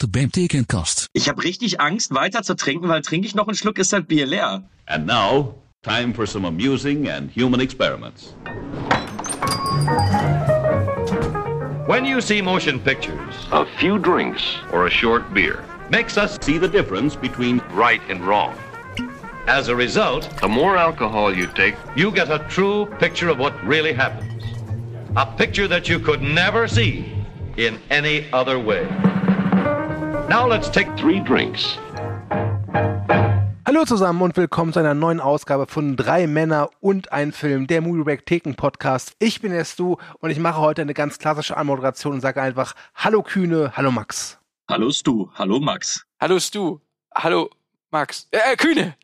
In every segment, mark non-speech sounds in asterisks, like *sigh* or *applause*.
gebeurte beim Tekenkast. Ich habe richtig Angst, weiter zu trinken, weil trinke ich noch einen Schluck, ist das Bier leer. And now, time for some amusing and human experiments. When you see motion pictures, A few drinks or a short beer, Makes us see the difference between right and wrong. as a result, The more alcohol you take, you get a true picture of what really happens. A picture that you could never see in any other way. Now let's take three drinks. Hallo zusammen und willkommen zu einer neuen Ausgabe von Drei Männer und ein Film, der Movieback Theken Podcast. Ich bin der Stu und ich mache heute eine ganz klassische Anmoderation und sage einfach Hallo Kühne, hallo Max. Hallo Stu, hallo Max. Hallo Stu. Hallo Max. Äh, Kühne.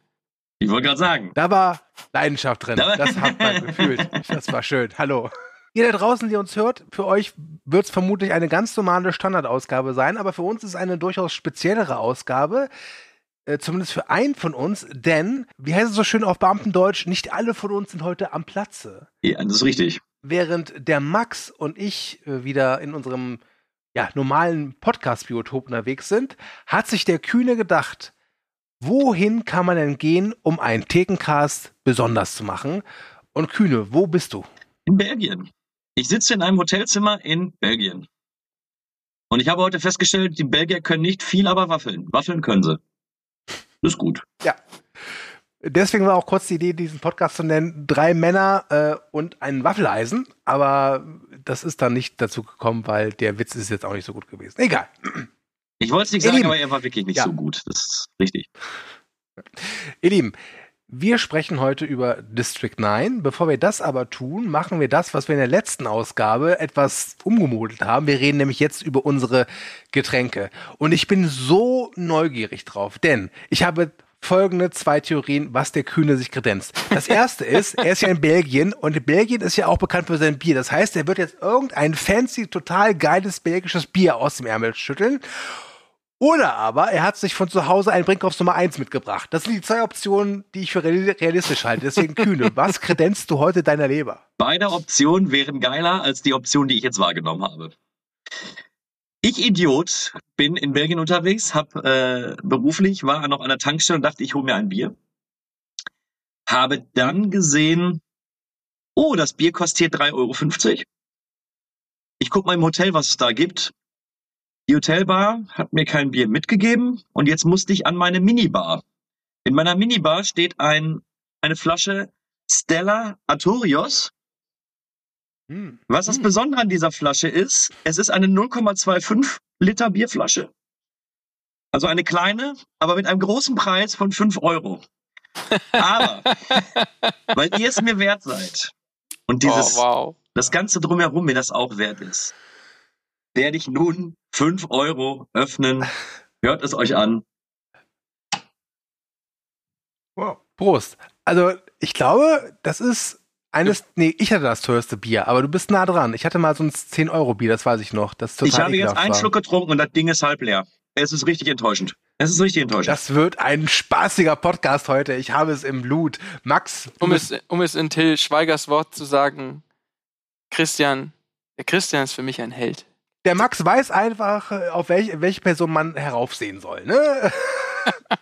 Ich wollte gerade sagen, Da war Leidenschaft drin. Da war- Das hat man gefühlt. *laughs* Das war schön. Hallo. Ihr da draußen, die uns hört, für euch wird es vermutlich eine ganz normale Standardausgabe sein, aber für uns ist es eine durchaus speziellere Ausgabe. Äh, zumindest für einen von uns, denn, wie heißt es so schön auf Beamtendeutsch, nicht alle von uns sind heute am Platze. ja, das ist richtig. während der Max und ich äh, wieder in unserem ja, normalen Podcast-Biotop unterwegs sind, hat sich der Kühne gedacht, wohin kann man denn gehen, um einen Thekencast besonders zu machen? Und Kühne, wo bist du? In Belgien. Ich sitze in einem Hotelzimmer in Belgien. Und ich habe heute festgestellt, die Belgier können nicht viel, aber Waffeln. Waffeln können sie. Das ist gut. Deswegen war auch kurz die Idee, diesen Podcast zu nennen, drei Männer äh, und ein Waffeleisen, aber das ist dann nicht dazu gekommen, weil der Witz ist jetzt auch nicht so gut gewesen. Egal. Ich wollte es nicht Ihr sagen, Lieben. aber er war wirklich nicht Ja. so gut. Das ist richtig. Ihr Lieben, wir sprechen heute über District 9. Bevor wir das aber tun, machen wir das, was wir in der letzten Ausgabe etwas umgemodelt haben. Wir reden nämlich jetzt über unsere Getränke. Und ich bin so neugierig drauf, denn ich habe folgende zwei Theorien, was der Kühne sich kredenzt. Das erste *laughs* ist, er ist ja in Belgien und Belgien ist ja auch bekannt für sein Bier. Das heißt, er wird jetzt irgendein fancy, total geiles belgisches Bier aus dem Ärmel schütteln. Oder aber er hat sich von zu Hause ein Brinkhoffs Nummer 1 mitgebracht. Das sind die zwei Optionen, die ich für real- realistisch halte. Deswegen Kühne, *laughs* was kredenzt du heute deiner Leber? Beide Optionen wären geiler als die Option, die ich jetzt wahrgenommen habe. Ich Idiot bin in Belgien unterwegs, hab äh, beruflich war noch an der Tankstelle und dachte, ich hole mir ein Bier. Habe dann gesehen, oh, das Bier kostet hier 3,50 Euro. Ich guck mal im Hotel, was es da gibt. Die Hotelbar hat mir kein Bier mitgegeben und jetzt musste ich an meine Minibar. In meiner Minibar steht ein, eine Flasche Stella Artorios. Hm. Was das Besondere an dieser Flasche ist, es ist eine 0,25 Liter Bierflasche. Also eine kleine, aber mit einem großen Preis von 5 Euro. Aber, *laughs* weil ihr es mir wert seid und dieses, oh, wow. das Ganze drumherum mir das auch wert ist, werde ich nun 5 Euro öffnen. Hört es euch an. Wow. Prost. Also, ich glaube, das ist eines, nee, ich hatte das teuerste Bier, aber du bist nah dran. Ich hatte mal so ein 10-Euro-Bier, das weiß ich noch. Das total Ich habe jetzt einen war. Schluck getrunken und das Ding ist halb leer. Es ist richtig enttäuschend. Es ist richtig enttäuschend. Das wird ein spaßiger Podcast heute. Ich habe es im Blut. Max, Um es, um es in Till Schweigers Wort zu sagen, Christian, der Christian ist für mich ein Held. Der Max weiß einfach, äh, auf welche, welche Person man heraufsehen soll. Ne? *laughs*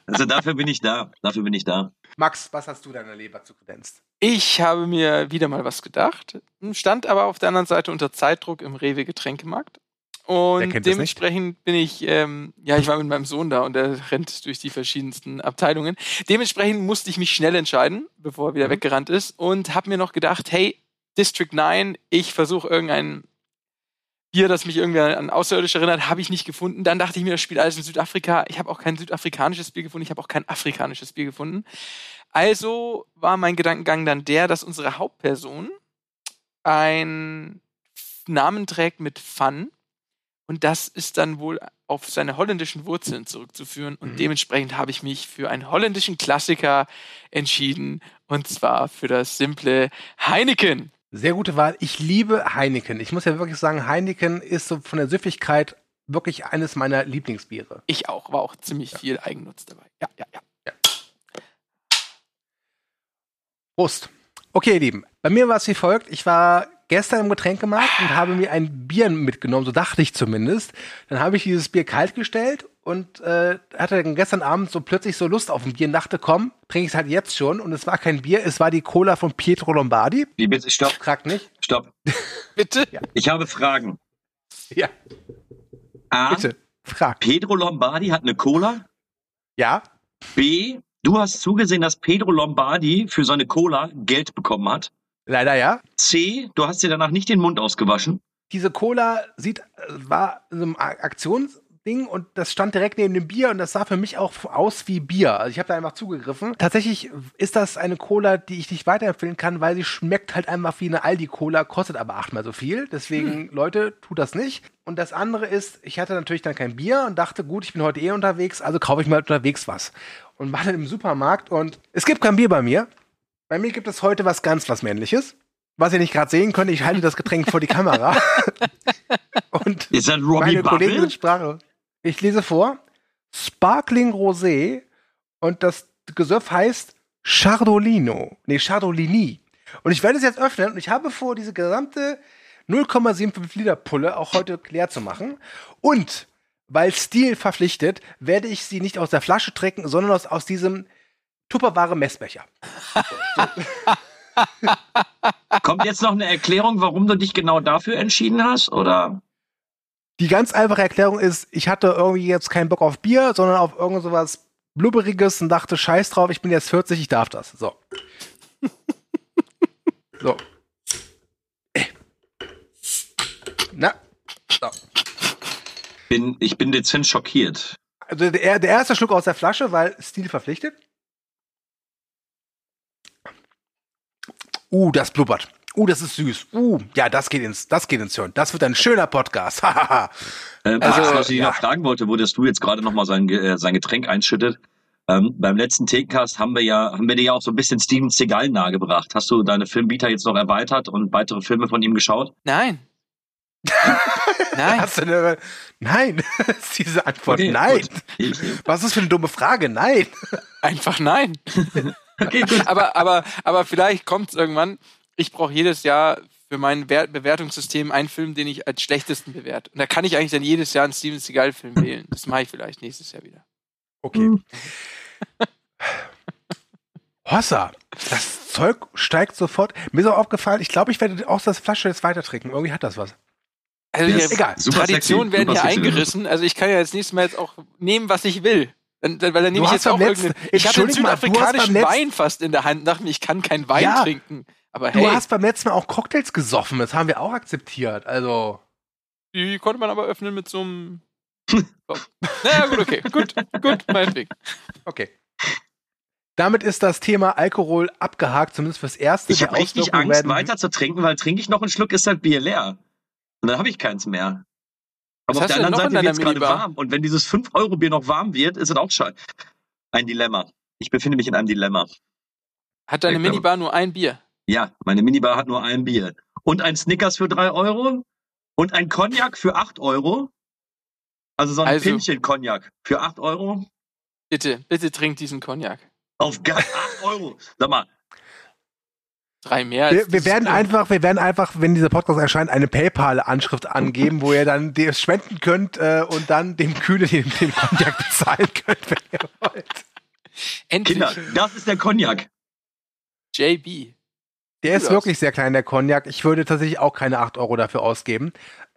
Also dafür bin ich da. Dafür bin ich da. Max, was hast du deiner Leber zu kredenzt? Ich habe mir wieder mal was gedacht, stand aber auf der anderen Seite unter Zeitdruck im Rewe Getränkemarkt. Und dementsprechend bin ich, ähm, ja, ich war mit meinem Sohn da und der rennt durch die verschiedensten Abteilungen. Dementsprechend musste ich mich schnell entscheiden, bevor er wieder Mhm. weggerannt ist und habe mir noch gedacht, hey, District 9, ich versuche irgendein Bier, das mich irgendwie an Außerirdische erinnert, habe ich nicht gefunden. Dann dachte ich mir, das spielt alles in Südafrika. Ich habe auch kein südafrikanisches Bier gefunden, ich habe auch kein afrikanisches Bier gefunden. Also war mein Gedankengang dann der, dass unsere Hauptperson einen Namen trägt mit Fun. Und das ist dann wohl auf seine holländischen Wurzeln zurückzuführen. Und Mhm. dementsprechend habe ich mich für einen holländischen Klassiker entschieden. Und zwar für das simple Heineken. Sehr gute Wahl. Ich liebe Heineken. Ich muss ja wirklich sagen, Heineken ist so von der Süffigkeit wirklich eines meiner Lieblingsbiere. Ich auch, war auch ziemlich viel Eigennutz dabei. Ja, ja, ja. Prost. Okay, ihr Lieben. Bei mir war es wie folgt. Ich war gestern im Getränkemarkt und habe mir ein Bier mitgenommen, so dachte ich zumindest. Dann habe ich dieses Bier kalt gestellt und äh, hatte dann gestern Abend so plötzlich so Lust auf ein Bier und dachte, komm, trinke ich es halt jetzt schon. Und es war kein Bier, es war die Cola von Pietro Lombardi. Wie bitte? Stopp, Fragt nicht. stopp. *laughs* Bitte? Ich habe Fragen. Ja, A. bitte. Frag. Pedro Lombardi hat eine Cola. Ja? B. Du hast zugesehen, dass Pedro Lombardi für seine Cola Geld bekommen hat. Leider ja. C. Du hast dir danach nicht den Mund ausgewaschen. Diese Cola sieht, war so ein Aktionsding und das stand direkt neben dem Bier und das sah für mich auch aus wie Bier. Also ich habe da einfach zugegriffen. Tatsächlich ist das eine Cola, die ich nicht weiterempfehlen kann, weil sie schmeckt halt einfach wie eine Aldi-Cola, kostet aber achtmal so viel. Deswegen, Leute, tut das nicht. Und das andere ist, ich hatte natürlich dann kein Bier und dachte, gut, ich bin heute eh unterwegs, also kaufe ich mal unterwegs was. Und war dann im Supermarkt und es gibt kein Bier bei mir. Bei mir gibt es heute was ganz was Männliches. Was ihr nicht gerade sehen könnt, ich halte das Getränk vor die Kamera. *laughs* Und Ist das Robbie meine Kollegen Bubble? sind sprachlos. Ich lese vor. Sparkling Rosé und das Gesöff heißt Chardolino. Nee, Chardolini. Und ich werde es jetzt öffnen und ich habe vor, diese gesamte 0,75 Liter Pulle auch heute leer zu machen. Und weil Stil verpflichtet, werde ich sie nicht aus der Flasche trinken, sondern aus, aus diesem Tupperware Messbecher. Kommt jetzt noch eine Erklärung, warum du dich genau dafür entschieden hast? Oder? Die ganz einfache Erklärung ist, ich hatte irgendwie jetzt keinen Bock auf Bier, sondern auf irgend sowas Blubberiges und dachte, scheiß drauf, ich bin jetzt 40, ich darf das. So. *laughs* so. Na. So. Bin, ich bin dezent schockiert. Also der, der erste Schluck aus der Flasche, weil Stil verpflichtet. Uh, das blubbert. Uh, das ist süß. Uh, ja, das geht ins, das geht ins Hirn. Das wird ein schöner Podcast. *laughs* Hahaha. Ähm, Also, was ich ja. noch fragen wollte, wo du jetzt gerade noch mal sein, äh, sein Getränk einschüttet. Ähm, beim letzten Thekencast haben wir ja, haben wir dir ja auch so ein bisschen Steven Seagal nahegebracht. Hast du deine Filmbieter jetzt noch erweitert und weitere Filme von ihm geschaut? Nein. *laughs* Nein. Hast du eine, nein, *laughs* ist diese Antwort. Okay, nein. gut. Was ist das für eine dumme Frage? Nein. Einfach nein. Okay, gut. *laughs* aber, aber, aber vielleicht kommt es irgendwann. Ich brauche jedes Jahr für mein Wert Bewertungssystem einen Film, den ich als schlechtesten bewerte. Und da kann ich eigentlich dann jedes Jahr einen Steven Seagal-Film wählen. Das mache ich vielleicht nächstes Jahr wieder. Okay. *laughs* Hossa, das Zeug steigt sofort. Mir ist auch aufgefallen, ich glaube, ich werde auch das Flasche jetzt weiter trinken. Irgendwie hat das was. Also Ist die egal. Traditionen werden hier eingerissen. Also ich kann ja jetzt nächstes Mal jetzt auch nehmen, was ich will. Dann, dann, weil dann nehme Du ich hast jetzt auch letzten-. Ich hatte einen mal, du südafrikanischen letzten- Wein fast in der Hand und dachte mir, ich kann keinen Wein Ja. trinken. Aber Du hey, hast beim letzten Mal auch Cocktails gesoffen. Das haben wir auch akzeptiert. Also, die konnte man aber öffnen mit so einem. *laughs* So. naja, gut, okay. Gut, gut, meinetwegen. okay. Damit ist das Thema Alkohol abgehakt, zumindest fürs erste. Ich habe richtig Angst, werden- weiter zu trinken, weil trinke ich noch einen Schluck, ist das Bier leer. Und dann habe ich keins mehr. Aber auf der anderen Seite wird es gerade warm. Und wenn dieses 5-Euro-Bier noch warm wird, ist es auch scheiße. Ein Dilemma. Ich befinde mich in einem Dilemma. Hat deine Ich glaube- Minibar nur ein Bier? Ja, meine Minibar hat nur ein Bier. Und ein Snickers für 3 Euro. Und ein Cognac für 8 Euro. Also so ein Also- Pinchen Cognac für 8 Euro. Bitte, bitte trink diesen Cognac. Auf gar 8 Euro. Sag mal, Drei mehr Wir, wir werden Bier. einfach, wir werden einfach, wenn dieser Podcast erscheint, eine PayPal-Anschrift angeben, wo ihr dann das spenden könnt äh, und dann dem Kühne den, den Cognac bezahlen könnt, wenn ihr wollt. Endlich. Kinder, das ist der Cognac. JB. Der ist wirklich sehr klein, der Cognac. Ich würde tatsächlich auch keine 8 Euro dafür ausgeben.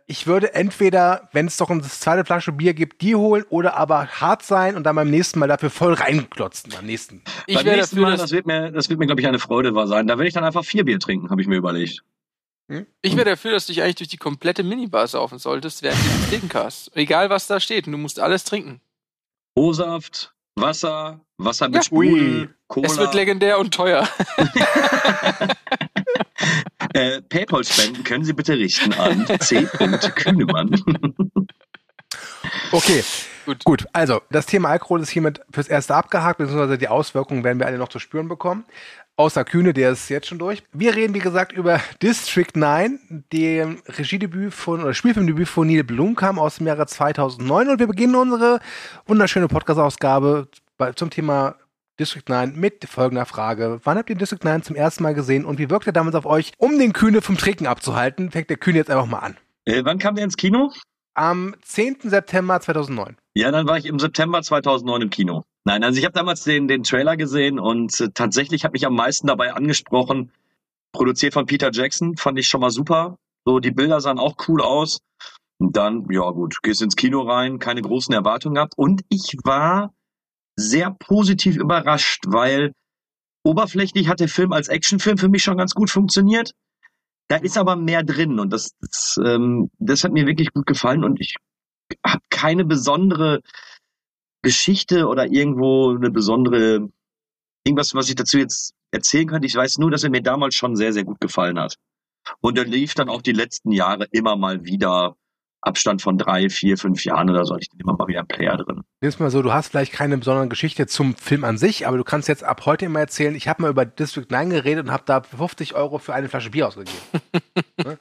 Ich würde entweder, wenn es doch eine zweite Flasche Bier gibt, die holen oder aber hart sein und dann beim nächsten Mal dafür voll reinklotzen. Beim nächsten. Ich Beim wäre nächsten dafür, Mal, dass, das wird mir, das wird mir, glaube ich, eine Freude wahr sein. Da werde ich dann einfach vier Bier trinken, habe ich mir überlegt. ich wäre dafür, dass du dich eigentlich durch die komplette Minibar saufen solltest während dieses Thekencast. Egal, was da steht. Und du musst alles trinken. O-Saft, Wasser, Wasser mit Ja. Sprudel, Ui. Cola. Es wird legendär und teuer. *laughs* *laughs* Äh, Paypal-Spenden können Sie bitte richten an *laughs* C. Kühnemann. Okay, Gut. gut. Also, das Thema Alkohol ist hiermit fürs Erste abgehakt, beziehungsweise die Auswirkungen werden wir alle noch zu spüren bekommen. Außer Kühne, der ist jetzt schon durch. Wir reden, wie gesagt, über District 9, dem Regiedebüt von, oder Spielfilmdebüt von Neil Blomkamp aus dem Jahre 2009. Und wir beginnen unsere wunderschöne Podcast-Ausgabe zum Thema District 9 mit folgender Frage. Wann habt ihr District 9 zum ersten Mal gesehen und wie wirkt er damals auf euch, um den Kühne vom Trinken abzuhalten? Fängt der Kühne jetzt einfach mal an. Äh, wann kam der ins Kino? Am 10. September 2009. Ja, dann war ich im September 2009 im Kino. Nein, also ich habe damals den, den Trailer gesehen und äh, tatsächlich hat mich am meisten dabei angesprochen, produziert von Peter Jackson, fand ich schon mal super. So, die Bilder sahen auch cool aus. Und dann, ja gut, gehst ins Kino rein, keine großen Erwartungen gehabt. Und ich war sehr positiv überrascht, weil oberflächlich hat der Film als Actionfilm für mich schon ganz gut funktioniert. Da ist aber mehr drin und das, das, ähm, das hat mir wirklich gut gefallen und ich habe keine besondere Geschichte oder irgendwo eine besondere irgendwas, was ich dazu jetzt erzählen könnte. Ich weiß nur, dass er mir damals schon sehr, sehr gut gefallen hat. Und er lief dann auch die letzten Jahre immer mal wieder Abstand von drei, vier, fünf Jahren oder so, hatte ich dann immer mal wieder einen Player drin. Nimm's mal so, du hast vielleicht keine besondere Geschichte zum Film an sich, aber du kannst jetzt ab heute immer erzählen, ich habe mal über District 9 geredet und habe da 50 Euro für eine Flasche Bier ausgegeben. *laughs* Ne?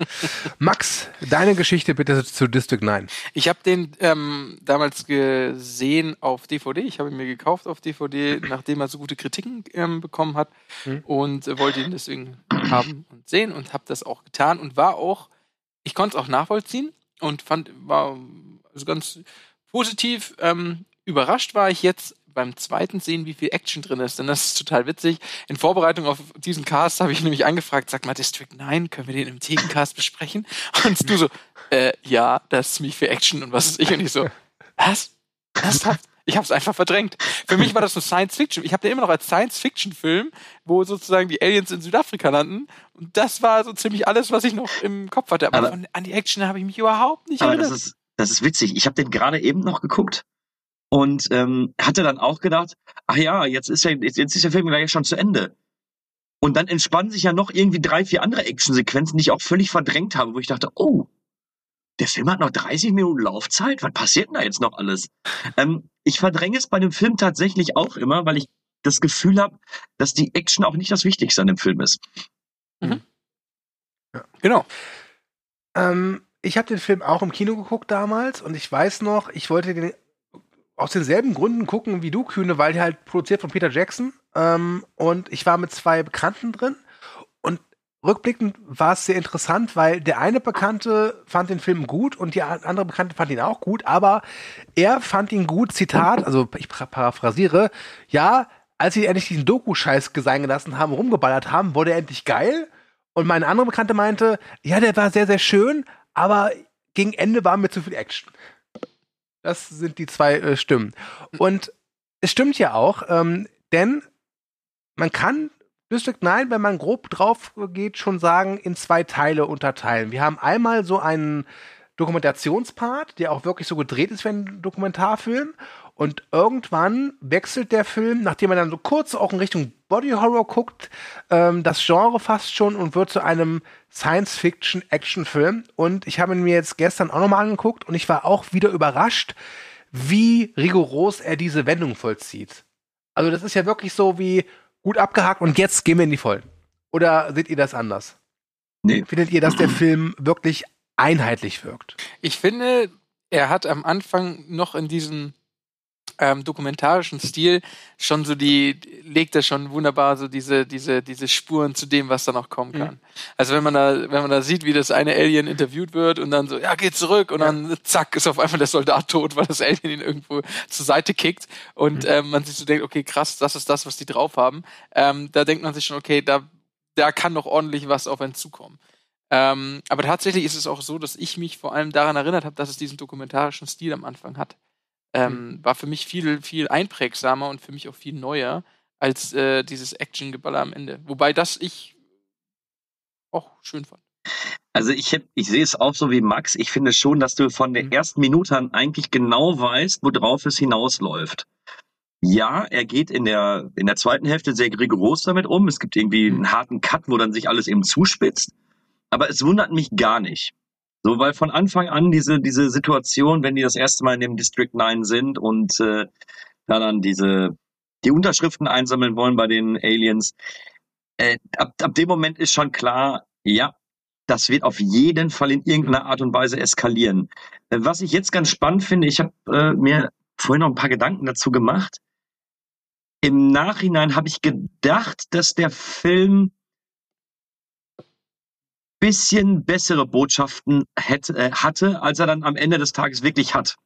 Max, deine Geschichte bitte zu District 9. Ich habe den ähm, damals gesehen auf DVD. Ich habe ihn mir gekauft auf DVD, nachdem er so gute Kritiken ähm, bekommen hat Mhm. und äh, wollte ihn deswegen haben und sehen und habe das auch getan und war auch, ich konnte es auch nachvollziehen und fand, war also ganz positiv. Ähm, überrascht war ich jetzt beim zweiten sehen, wie viel Action drin ist, denn das ist total witzig. In Vorbereitung auf diesen Cast habe ich nämlich angefragt, sag mal, District 9, können wir den im Thekencast besprechen? Und du so, äh, ja, da ist ziemlich viel Action und was ist ich? Und ich so, was? Ernsthaft? Ich habe es einfach verdrängt. Für mich war das so Science Fiction. Ich habe den immer noch als Science Fiction Film, wo sozusagen die Aliens in Südafrika landen. Und das war so ziemlich alles, was ich noch im Kopf hatte. Aber, Aber- von, an die Action habe ich mich überhaupt nicht Aber das erinnert. ist, das ist witzig. Ich habe den gerade eben noch geguckt und ähm, hatte dann auch gedacht, ach ja, jetzt ist ja jetzt ist der Film gleich schon zu Ende. Und dann entspannen sich ja noch irgendwie drei, vier andere Actionsequenzen, die ich auch völlig verdrängt habe, wo ich dachte, oh, der Film hat noch 30 Minuten Laufzeit. Was passiert denn da jetzt noch alles? Ähm, ich verdränge es bei dem Film tatsächlich auch immer, weil ich das Gefühl habe, dass die Action auch nicht das Wichtigste an dem Film ist. Genau. Ähm, ich habe den Film auch im Kino geguckt damals und ich weiß noch, ich wollte den aus denselben Gründen gucken wie du, Kühne, weil der halt produziert von Peter Jackson. Ähm, und ich war mit zwei Bekannten drin. Rückblickend war es sehr interessant, weil der eine Bekannte fand den Film gut und die andere Bekannte fand ihn auch gut, aber er fand ihn gut, Zitat, also ich paraphrasiere, ja, als sie endlich diesen Doku-Scheiß sein gelassen haben, rumgeballert haben, wurde er endlich geil. Und meine andere Bekannte meinte, ja, der war sehr, sehr schön, aber gegen Ende war mir zu viel Action. Das sind die zwei äh, Stimmen. Und es stimmt ja auch, ähm, denn man kann District 9, wenn man grob drauf geht, schon sagen, in zwei Teile unterteilen. Wir haben einmal so einen Dokumentationspart, der auch wirklich so gedreht ist wie ein Dokumentarfilm. Und irgendwann wechselt der Film, nachdem man dann so kurz auch in Richtung Body Horror guckt, ähm, das Genre fast schon und wird zu einem Science-Fiction-Action-Film. Und ich habe ihn mir jetzt gestern auch nochmal angeguckt und ich war auch wieder überrascht, wie rigoros er diese Wendung vollzieht. Also das ist ja wirklich so wie gut abgehakt und jetzt gehen wir in die Vollen. Oder seht ihr das anders? Nee. Findet ihr, dass der Film wirklich einheitlich wirkt? Ich finde, er hat am Anfang noch in diesem ähm, dokumentarischen Stil schon so die, legt er schon wunderbar so diese, diese, diese Spuren zu dem, was da noch kommen kann. Also wenn man da, wenn man da sieht, wie das eine Alien interviewt wird und dann so, ja, geht zurück und dann zack, ist auf einmal der Soldat tot, weil das Alien ihn irgendwo zur Seite kickt und ähm, man sich so denkt, okay, krass, das ist das, was die drauf haben. Ähm, da denkt man sich schon, okay, da, da kann noch ordentlich was auf einen zukommen. Ähm, aber tatsächlich ist es auch so, dass ich mich vor allem daran erinnert habe, dass es diesen dokumentarischen Stil am Anfang hat. Ähm, War für mich viel, viel einprägsamer und für mich auch viel neuer als äh, dieses Action-Geballer am Ende. Wobei das ich auch schön fand. Also ich, hab, ich sehe es auch so wie Max. Ich finde schon, dass du von der Mhm. ersten Minute an eigentlich genau weißt, worauf es hinausläuft. Ja, er geht in der, in der zweiten Hälfte sehr rigoros damit um. Es gibt irgendwie einen harten Cut, wo dann sich alles eben zuspitzt. Aber es wundert mich gar nicht. So, weil von Anfang an diese, diese Situation, wenn die das erste Mal in dem District 9 sind und äh, da dann diese, die Unterschriften einsammeln wollen bei den Aliens, äh, ab, ab dem Moment ist schon klar, ja, das wird auf jeden Fall in irgendeiner Art und Weise eskalieren. Äh, Was ich jetzt ganz spannend finde, ich habe äh, mir vorhin noch ein paar Gedanken dazu gemacht. im Nachhinein habe ich gedacht, dass der Film bisschen bessere Botschaften hätte, äh, hatte, als er dann am Ende des Tages wirklich hat.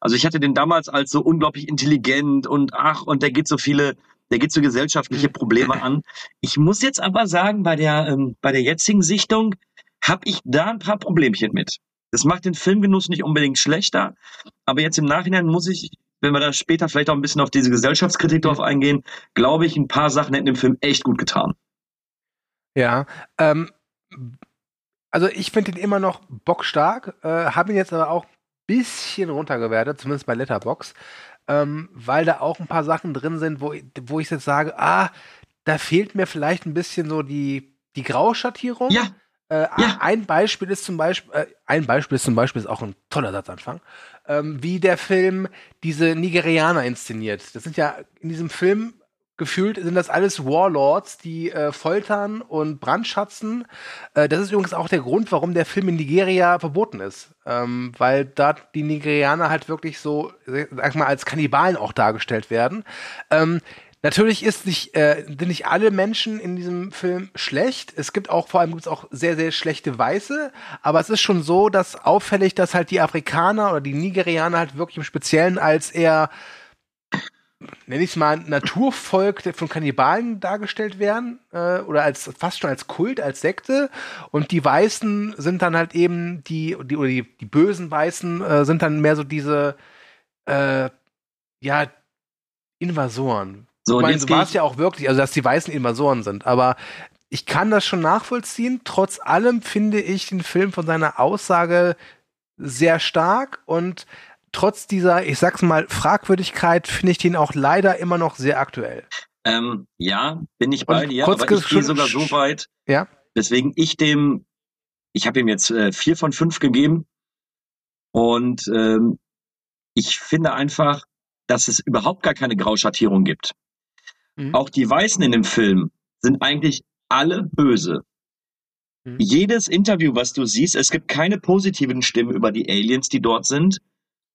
Also ich hatte den damals als so unglaublich intelligent und ach, und der geht so viele, der geht so gesellschaftliche Probleme an. Ich muss jetzt aber sagen, bei der, ähm, bei der jetzigen Sichtung habe ich da ein paar Problemchen mit. Das macht den Filmgenuss nicht unbedingt schlechter, aber jetzt im Nachhinein muss ich, wenn wir da später vielleicht auch ein bisschen auf diese Gesellschaftskritik drauf eingehen, glaube ich, ein paar Sachen hätten dem Film echt gut getan. Ja, ähm, also ich finde ihn immer noch bockstark, äh, habe ihn jetzt aber auch ein bisschen runtergewertet, zumindest bei Letterbox, ähm, weil da auch ein paar Sachen drin sind, wo, wo ich jetzt sage, ah, da fehlt mir vielleicht ein bisschen so die, die Grauschattierung. Ja. Äh, Ja. Ein Beispiel ist zum Beispiel, äh, ein Beispiel ist zum Beispiel, ist auch ein toller Satzanfang, ähm, wie der Film diese Nigerianer inszeniert. Das sind ja in diesem Film gefühlt sind das alles Warlords, die äh, foltern und brandschatzen. Äh, das ist übrigens auch der Grund, warum der Film in Nigeria verboten ist. Ähm, weil da die Nigerianer halt wirklich so, sag mal, als Kannibalen auch dargestellt werden. Ähm, Natürlich ist nicht, äh, sind nicht alle Menschen in diesem Film schlecht. Es gibt auch, vor allem gibt es auch sehr, sehr schlechte Weiße. Aber es ist schon so, dass auffällig, dass halt die Afrikaner oder die Nigerianer halt wirklich im Speziellen als eher nenne ich es mal, Naturvolk der von Kannibalen dargestellt werden äh, oder als fast schon als Kult, als Sekte und die Weißen sind dann halt eben die, die oder die, die bösen Weißen äh, sind dann mehr so diese äh, ja Invasoren. So, ich meine, so war es ja auch wirklich, also dass die Weißen Invasoren sind, aber ich kann das schon nachvollziehen. Trotz allem finde ich den Film von seiner Aussage sehr stark und trotz dieser, ich sag's mal, Fragwürdigkeit finde ich den auch leider immer noch sehr aktuell. Ähm, ja, bin ich bei dir, kurz aber ich gehe sogar so weit, Ja. weswegen ich dem, ich habe ihm jetzt äh, vier von fünf gegeben und ähm, ich finde einfach, dass es überhaupt gar keine Grauschattierung gibt. Mhm. Auch die Weißen in dem Film sind eigentlich alle böse. Mhm. Jedes Interview, was du siehst, es gibt keine positiven Stimmen über die Aliens, die dort sind,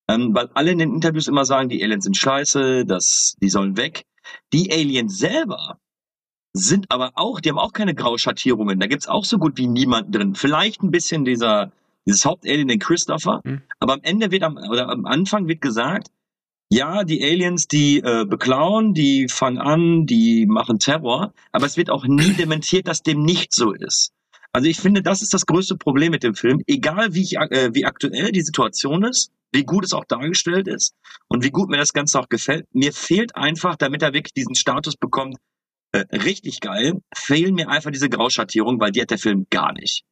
ähm, weil alle in den Interviews immer sagen, die Aliens sind scheiße, das, die sollen weg. Die Aliens selber sind aber auch, die haben auch keine Grauschattierungen. Da gibt's auch so gut wie niemanden drin. Vielleicht ein bisschen dieser, dieses Hauptalien, den Christopher. Mhm. Aber am Ende wird am, oder am Anfang wird gesagt, ja, die Aliens, die äh, beklauen, die fangen an, die machen Terror, aber es wird auch nie *clears throat* dementiert, dass dem nicht so ist. Also ich finde, das ist das größte Problem mit dem Film. Egal wie, ich, äh, wie aktuell die Situation ist, wie gut es auch dargestellt ist und wie gut mir das Ganze auch gefällt, mir fehlt einfach, damit er wirklich diesen Status bekommt, äh, richtig geil, fehlen mir einfach diese Grauschattierung, weil die hat der Film gar nicht.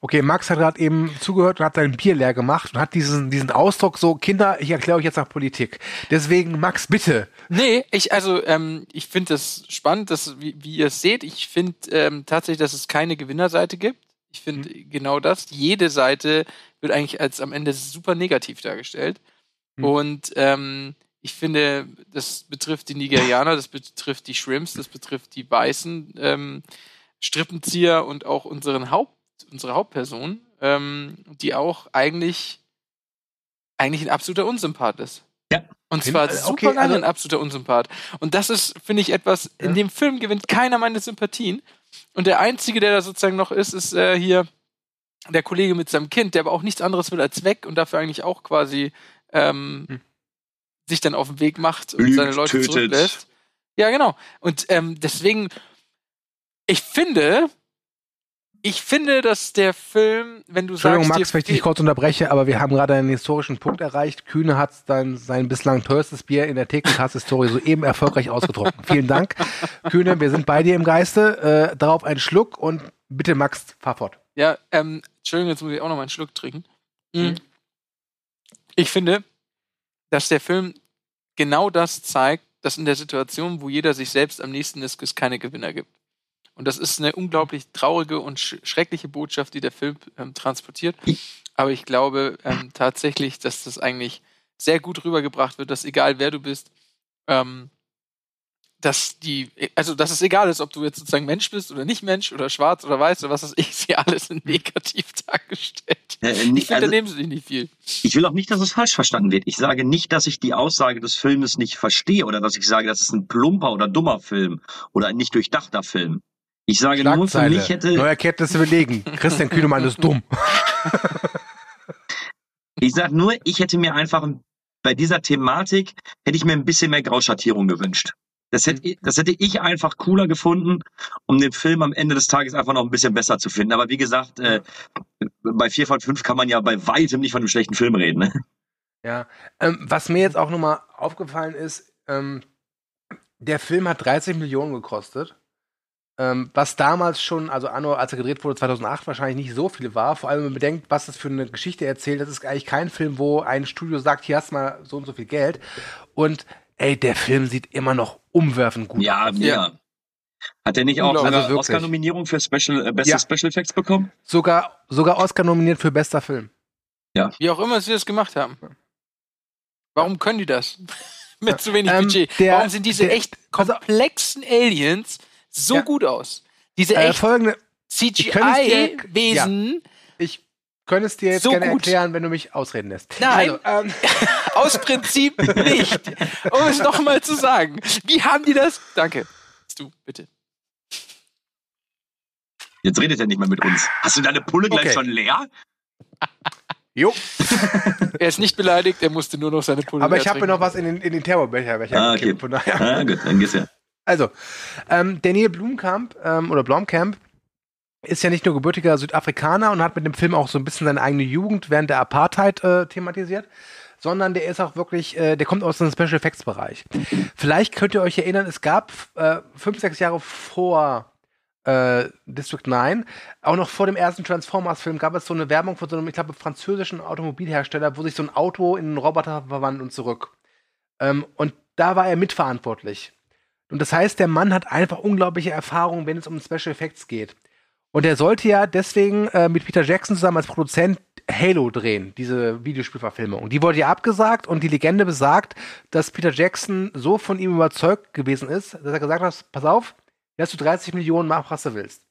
Okay, Max hat gerade eben zugehört und hat sein Bier leer gemacht und hat diesen, diesen Ausdruck so, Kinder, ich erkläre euch jetzt nach Politik. Deswegen, Max, bitte. Nee, ich, also, ähm, ich finde das spannend, dass, wie, wie ihr es seht. Ich finde ähm, tatsächlich, dass es keine Gewinnerseite gibt. Ich finde genau das. Jede Seite wird eigentlich als am Ende super negativ dargestellt. Mhm. Und ähm, ich finde, das betrifft die Nigerianer, das betrifft die Shrimps, das betrifft die weißen ähm, Strippenzieher und auch unseren Haupt, unsere Hauptperson, ähm, die auch eigentlich, eigentlich ein absoluter Unsympath ist. Ja. Und zwar äh, super okay, lange also- ein absoluter Unsympath. Und das ist, finde ich, etwas, in Ja. dem Film gewinnt keiner meine Sympathien. Und der Einzige, der da sozusagen noch ist, ist äh, hier der Kollege mit seinem Kind, der aber auch nichts anderes will als weg und dafür eigentlich auch quasi ähm, Hm. sich dann auf den Weg macht und Lügt, seine Leute tötet. zurücklässt. Ja, genau. Und ähm, deswegen, ich finde, ich finde, dass der Film, wenn du Entschuldigung, sagst, Max, dir wenn ich dich kurz unterbreche, aber wir haben gerade einen historischen Punkt erreicht. Kühne hat dann sein bislang teuerstes Bier in der Thekenkass-Historie soeben erfolgreich ausgetrunken. Vielen Dank. Kühne, wir sind bei dir im Geiste. Äh, darauf einen Schluck und bitte, Max, fahr fort. Ja, ähm, Entschuldigung, jetzt muss ich auch noch mal einen Schluck trinken. Mhm. Ich finde, dass der Film genau das zeigt, dass in der Situation, wo jeder sich selbst am nächsten ist, es keine Gewinner gibt. Und das ist eine unglaublich traurige und sch schreckliche Botschaft, die der Film ähm, transportiert. Aber ich glaube ähm, tatsächlich, dass das eigentlich sehr gut rübergebracht wird, dass egal wer du bist, ähm, dass die, also dass es egal ist, ob du jetzt sozusagen Mensch bist oder nicht Mensch oder schwarz oder weiß oder was weiß ich, *laughs* sie alles in negativ *laughs* dargestellt. Äh, Ich nicht, finde, also, da nehmen sie sich nicht viel. ich will auch nicht, dass es falsch verstanden wird. Ich sage nicht, dass ich die Aussage des Filmes nicht verstehe oder dass ich sage, das ist ein plumper oder dummer Film oder ein nicht durchdachter Film. Ich sage nur, für mich hätte, Neue Erkenntnisse belegen. Christian Kühnemann ist dumm. *laughs* ich sage nur, ich hätte mir einfach bei dieser Thematik hätte ich mir ein bisschen mehr Grauschattierung gewünscht. Das hätte, das hätte ich einfach cooler gefunden, um den Film am Ende des Tages einfach noch ein bisschen besser zu finden. Aber wie gesagt, äh, bei 4 von 5 kann man ja bei weitem nicht von einem schlechten Film reden. Ne? Ja, ähm, was mir jetzt auch nochmal aufgefallen ist, ähm, der Film hat 30 Millionen gekostet. Ähm, was damals schon, also Anno, als er gedreht wurde, 2008 wahrscheinlich nicht so viel war. Vor allem, wenn man bedenkt, was das für eine Geschichte erzählt. Das ist eigentlich kein Film, wo ein Studio sagt, hier hast du mal so und so viel Geld. Und ey, der Film sieht immer noch umwerfend gut Ja, aus. ja. Hat er nicht auch Also wirklich. Oscar-Nominierung für Special, äh, beste Ja. Special Effects bekommen? Sogar, sogar Oscar nominiert für bester Film. Wie auch immer sie das gemacht haben. Warum können die das? *laughs* Mit zu wenig Ähm, Budget. der- Warum sind diese der- echt komplexen Aliens so Ja. gut aus? Diese Äh, folgende, CGI-Wesen ich könnte es dir jetzt So gerne gut. erklären, wenn du mich ausreden lässt. Nein. Also, ähm, *laughs* aus Prinzip nicht. Um es nochmal zu sagen. Wie haben die das? Danke. Du, bitte. Jetzt redet er nicht mehr mit uns. Hast du deine Pulle gleich Okay. schon leer? jo. Er ist nicht beleidigt, er musste nur noch seine Pulle Aber ich habe mir noch was in den, in den Terrorbecher Becher Ah, okay. von daher. Ah, gut, dann geht's ja. Also, ähm, der Neil Blomkamp ähm, oder Blomkamp ist ja nicht nur gebürtiger Südafrikaner und hat mit dem Film auch so ein bisschen seine eigene Jugend während der Apartheid äh, thematisiert, sondern der ist auch wirklich, äh, der kommt aus dem Special Effects Bereich. Vielleicht könnt ihr euch erinnern, es gab äh, fünf, sechs Jahre vor äh, District 9, auch noch vor dem ersten Transformers-Film, gab es so eine Werbung von so einem, ich glaube, französischen Automobilhersteller, wo sich so ein Auto in einen Roboter verwandelt und zurück. Ähm, und da war er mitverantwortlich. Und das heißt, der Mann hat einfach unglaubliche Erfahrungen, wenn es um Special Effects geht. Und er sollte ja deswegen äh, mit Peter Jackson zusammen als Produzent Halo drehen, diese Videospielverfilmung. Die wurde ja abgesagt und die Legende besagt, dass Peter Jackson so von ihm überzeugt gewesen ist, dass er gesagt hat, pass auf, dass du 30 Millionen mach, was du willst.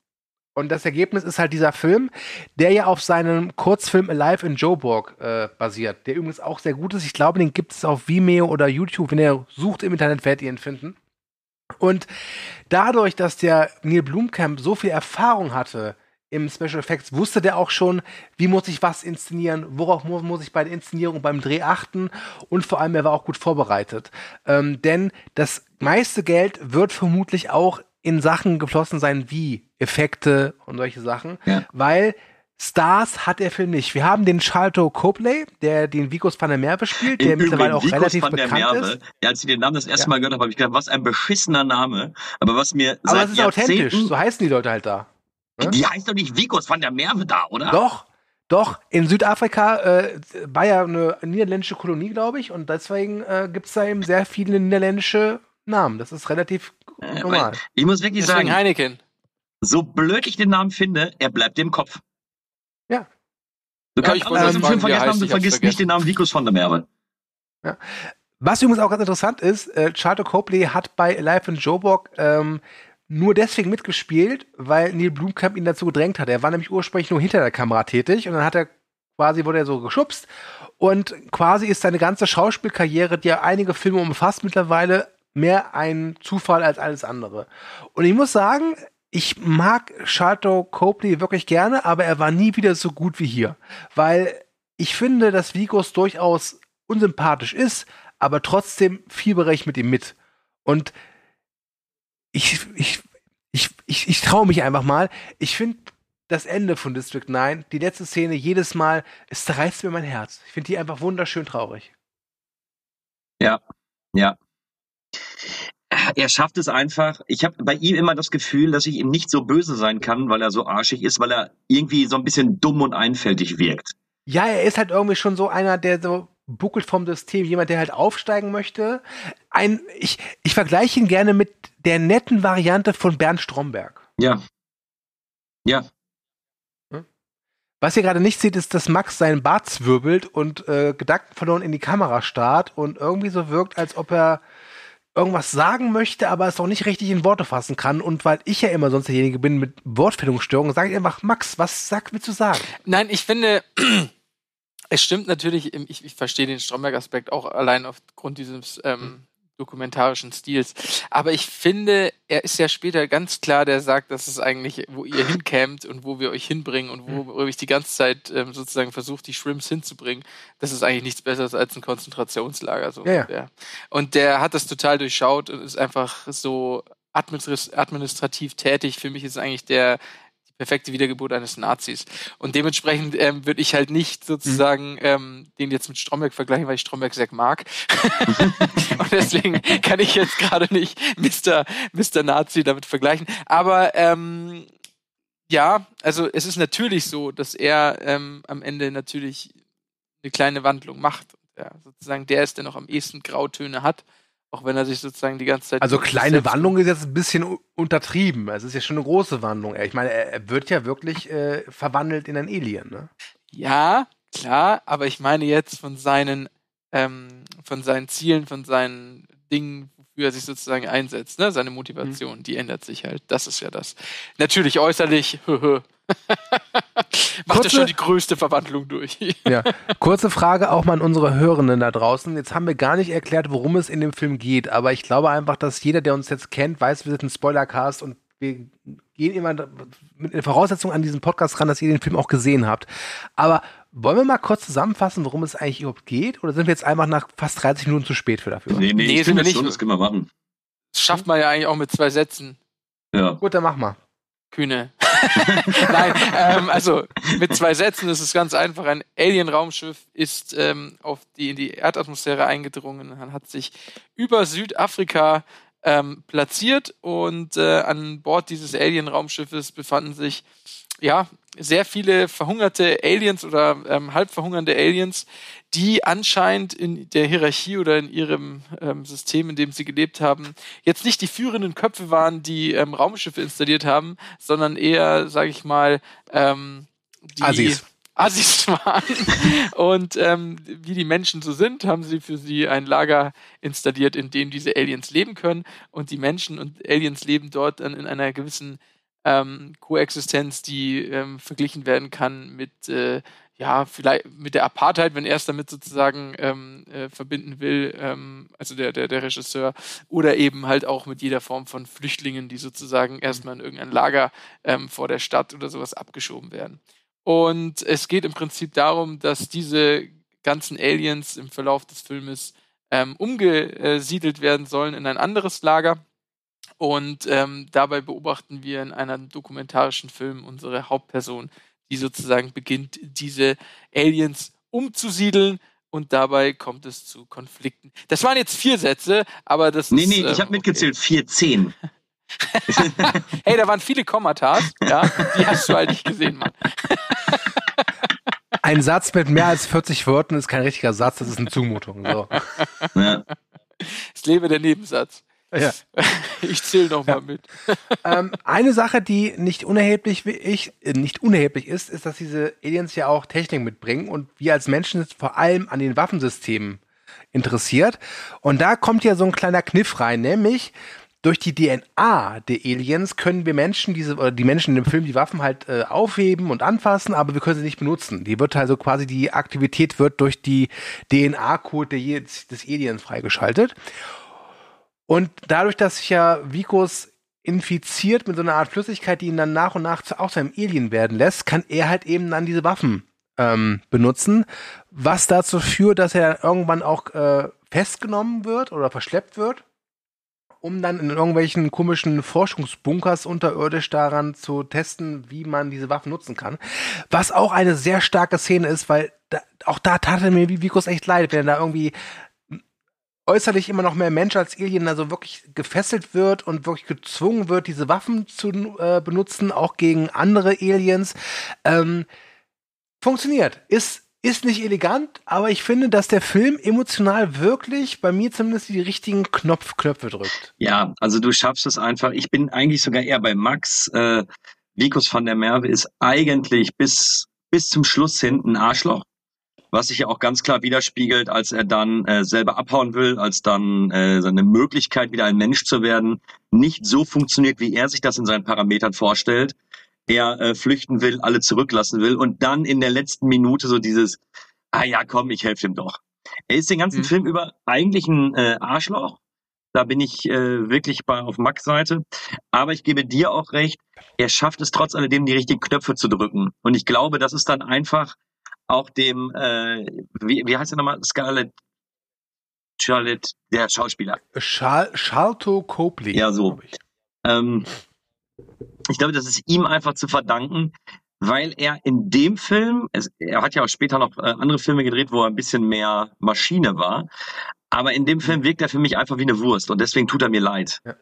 Und das Ergebnis ist halt dieser Film, der ja auf seinem Kurzfilm Alive in Joburg äh, basiert, der übrigens auch sehr gut ist. Ich glaube, den gibt es auf Vimeo oder YouTube. Wenn ihr sucht im Internet, werdet ihr ihn finden. Und dadurch, dass der Neil Blomkamp so viel Erfahrung hatte im Special Effects, wusste der auch schon, wie muss ich was inszenieren, worauf muss, muss ich bei der Inszenierung beim Dreh achten und vor allem, er war auch gut vorbereitet. Ähm, denn das meiste Geld wird vermutlich auch in Sachen geflossen sein wie Effekte und solche Sachen, Ja. weil Stars hat der Film nicht. Wir haben den Charlton Copley, der den Vicos van der Merwe spielt, der Im mittlerweile auch Vikos relativ van der bekannt Merwe, ist. Ja, als ich den Namen das erste Ja. Mal gehört habe, habe ich gedacht, was ein beschissener Name. Aber was mir Aber seit es ist authentisch, Jahrzehnten... so heißen die Leute halt da. ne? Die heißt doch nicht Vikos van der Merwe da, oder? Doch, doch. In Südafrika äh, war ja eine niederländische Kolonie, glaube ich, und deswegen äh, gibt es da eben sehr viele niederländische Namen. Das ist relativ Äh, normal. Ich muss wirklich Deswegen sagen, Heineken. so blöd ich den Namen finde, er bleibt im Kopf. Ja. Du Ja, kannst ich alles wollte aus dem fragen, Film wie er vergessen haben, du ich vergisst nicht den Namen Vikos van der Merwe. Was übrigens auch ganz interessant ist, äh, Charlton Copley hat bei Alive in Joburg ähm, nur deswegen mitgespielt, weil Neil Blomkamp ihn dazu gedrängt hat. Er war nämlich ursprünglich nur hinter der Kamera tätig und dann hat er quasi, wurde er so geschubst und quasi ist seine ganze Schauspielkarriere, die ja einige Filme umfasst mittlerweile, mehr ein Zufall als alles andere. Und ich muss sagen, ich mag Charlton Copley wirklich gerne, aber er war nie wieder so gut wie hier. Weil ich finde, dass Vigos durchaus unsympathisch ist, aber trotzdem fiebere ich mit ihm mit. Und ich, ich, ich, ich, ich traue mich einfach mal. Ich finde das Ende von District 9, die letzte Szene, jedes Mal, es zerreißt mir mein Herz. Ich finde die einfach wunderschön traurig. Ja, ja. Er schafft es einfach. Ich habe bei ihm immer das Gefühl, dass ich ihm nicht so böse sein kann, weil er so arschig ist, weil er irgendwie so ein bisschen dumm und einfältig wirkt. Ja, er ist halt irgendwie schon so einer, der so buckelt vom System, jemand, der halt aufsteigen möchte. Ein, ich, ich vergleiche ihn gerne mit der netten Variante von Bernd Stromberg. Ja. Ja. Was ihr gerade nicht seht, ist, dass Max seinen Bart zwirbelt und äh, Gedanken verloren in die Kamera starrt und irgendwie so wirkt, als ob er irgendwas sagen möchte, aber es auch nicht richtig in Worte fassen kann. Und weil ich ja immer sonst derjenige bin mit Wortfindungsstörungen, sage ich einfach, Max, was sag, willst du sagen? Nein, ich finde, *clears throat* es stimmt natürlich, ich, ich verstehe den Stromberg-Aspekt auch allein aufgrund dieses ähm, dokumentarischen Stils. Aber ich finde, er ist ja später ganz klar, der sagt, dass es eigentlich, wo ihr hinkämt und wo wir euch hinbringen und wo, wo ich die ganze Zeit ähm, sozusagen versucht, die Shrimps hinzubringen, das ist eigentlich nichts Besseres als ein Konzentrationslager. So Ja, ja. Und der hat das total durchschaut und ist einfach so administ- administrativ tätig. Für mich ist eigentlich der perfekte Wiedergeburt eines Nazis. Und dementsprechend ähm, würde ich halt nicht sozusagen ähm, den jetzt mit Stromberg vergleichen, weil ich Stromberg sehr mag. *laughs* und deswegen kann ich jetzt gerade nicht Mr. Mr. Nazi damit vergleichen. Aber ähm, ja, also es ist natürlich so, dass er ähm, am Ende natürlich eine kleine Wandlung macht. Ja, sozusagen der ist, der noch am ehesten Grautöne hat, auch wenn er sich sozusagen die ganze Zeit. Also kleine Wandlung ist jetzt ein bisschen untertrieben. Es ist ja schon eine große Wandlung. Ich meine, er, er wird ja wirklich äh, verwandelt in ein Alien. Ne? Ja, klar, aber ich meine jetzt von seinen, ähm, von seinen Zielen, von seinen Dingen, wofür er sich sozusagen einsetzt, ne? Seine Motivation, die ändert sich halt. Das ist ja das. Natürlich äußerlich, *laughs* macht er Kurze- schon die größte Verwandlung durch. Ja. *laughs* Kurze Frage auch mal an unsere Hörenden da draußen. Jetzt haben wir gar nicht erklärt, worum es in dem Film geht, aber ich glaube einfach, dass jeder, der uns jetzt kennt, weiß, wir sind ein Spoilercast und wir gehen immer mit der Voraussetzung an diesen Podcast ran, dass ihr den Film auch gesehen habt. Aber wollen wir mal kurz zusammenfassen, worum es eigentlich überhaupt geht? Oder sind wir jetzt einfach nach fast 30 Minuten zu spät für dafür? Nee, nee, Nee, ich sind wir nicht. schon, das können wir machen. Das schafft man ja eigentlich auch mit zwei Sätzen. Ja. Gut, dann mach mal. Kühne. *laughs* Nein, ähm, also mit zwei Sätzen ist es ganz einfach. Ein Alien-Raumschiff ist ähm, auf die, in die Erdatmosphäre eingedrungen und hat sich über Südafrika ähm, platziert und äh, an Bord dieses Alien-Raumschiffes befanden sich ja sehr viele verhungerte Aliens oder ähm, halb verhungernde Aliens, die anscheinend in der Hierarchie oder in ihrem ähm, System, in dem sie gelebt haben, jetzt nicht die führenden Köpfe waren, die ähm, Raumschiffe installiert haben, sondern eher, sage ich mal, ähm, die Assis. Assis *laughs* waren. Und ähm, wie die Menschen so sind, haben sie für sie ein Lager installiert, in dem diese Aliens leben können. Und die Menschen und Aliens leben dort dann in einer gewissen ähm, Koexistenz, die ähm, verglichen werden kann mit äh, ja, vielleicht mit der Apartheid, wenn er es damit sozusagen ähm, äh, verbinden will, ähm, also der, der, der Regisseur, oder eben halt auch mit jeder Form von Flüchtlingen, die sozusagen erstmal in irgendein Lager ähm, vor der Stadt oder sowas abgeschoben werden. Und es geht im Prinzip darum, dass diese ganzen Aliens im Verlauf des Filmes ähm, umgesiedelt werden sollen in ein anderes Lager. Und ähm, dabei beobachten wir in einem dokumentarischen Film unsere Hauptperson, die sozusagen beginnt, diese Aliens umzusiedeln. Und dabei kommt es zu Konflikten. Das waren jetzt vier Sätze, aber das Nee, ist. nee, ähm, ich habe mitgezählt, 14. Okay. *laughs* Hey, da waren viele Kommatas, ja, die hast du halt nicht gesehen, Mann. *laughs* Ein Satz mit mehr als 40 Wörtern ist kein richtiger Satz, das ist eine Zumutung. So. Ja. Es lebe der Nebensatz. Ja. *laughs* Ich zähle noch mal mit. *laughs* ähm, eine Sache, die nicht unerheblich, wie ich, äh, nicht unerheblich ist, ist, dass diese Aliens ja auch Technik mitbringen und wir als Menschen sind vor allem an den Waffensystemen interessiert. Und da kommt ja so ein kleiner Kniff rein, nämlich durch die DNA der Aliens können wir Menschen diese oder die Menschen in dem Film die Waffen halt äh, aufheben und anfassen, aber wir können sie nicht benutzen. Die wird also quasi die Aktivität wird durch die DNA-Code des Aliens freigeschaltet. Und dadurch, dass sich ja Vikos infiziert mit so einer Art Flüssigkeit, die ihn dann nach und nach zu auch seinem Alien werden lässt, kann er halt eben dann diese Waffen ähm, benutzen, was dazu führt, dass er irgendwann auch äh, festgenommen wird oder verschleppt wird, um dann in irgendwelchen komischen Forschungsbunkers unterirdisch daran zu testen, wie man diese Waffen nutzen kann. Was auch eine sehr starke Szene ist, weil da, auch da tat er mir wie Vikos echt leid, wenn er da irgendwie äußerlich immer noch mehr Mensch als Alien also wirklich gefesselt wird und wirklich gezwungen wird, diese Waffen zu äh, benutzen, auch gegen andere Aliens. Ähm, funktioniert. Ist, ist nicht elegant, aber ich finde, dass der Film emotional wirklich bei mir zumindest die richtigen Knopf, drückt. ja, also du schaffst es einfach. Ich bin eigentlich sogar eher bei Max. Äh, Vikus van der Merwe ist eigentlich bis, bis zum Schluss hinten Arschloch. Was sich ja auch ganz klar widerspiegelt, als er dann äh, selber abhauen will, als dann äh, seine Möglichkeit, wieder ein Mensch zu werden, nicht so funktioniert, wie er sich das in seinen Parametern vorstellt. Er äh, flüchten will, alle zurücklassen will und dann in der letzten Minute so dieses, ah ja, komm, ich helfe ihm doch. Er ist den ganzen Mhm. Film über eigentlich ein äh, Arschloch. Da bin ich äh, wirklich bei auf Max Seite. Aber ich gebe dir auch recht, er schafft es trotz alledem, die richtigen Knöpfe zu drücken. Und ich glaube, das ist dann einfach auch dem, äh, wie, wie heißt er nochmal? Scarlett Charlotte, der Schauspieler. Char Charlton Copley. Ja, so. glaub ich. Ähm, ich glaube, das ist ihm einfach zu verdanken, weil er in dem Film, es, er hat ja auch später noch äh, andere Filme gedreht, wo er ein bisschen mehr Maschine war, aber in dem Film wirkt er für mich einfach wie eine Wurst und deswegen tut er mir leid. Ja.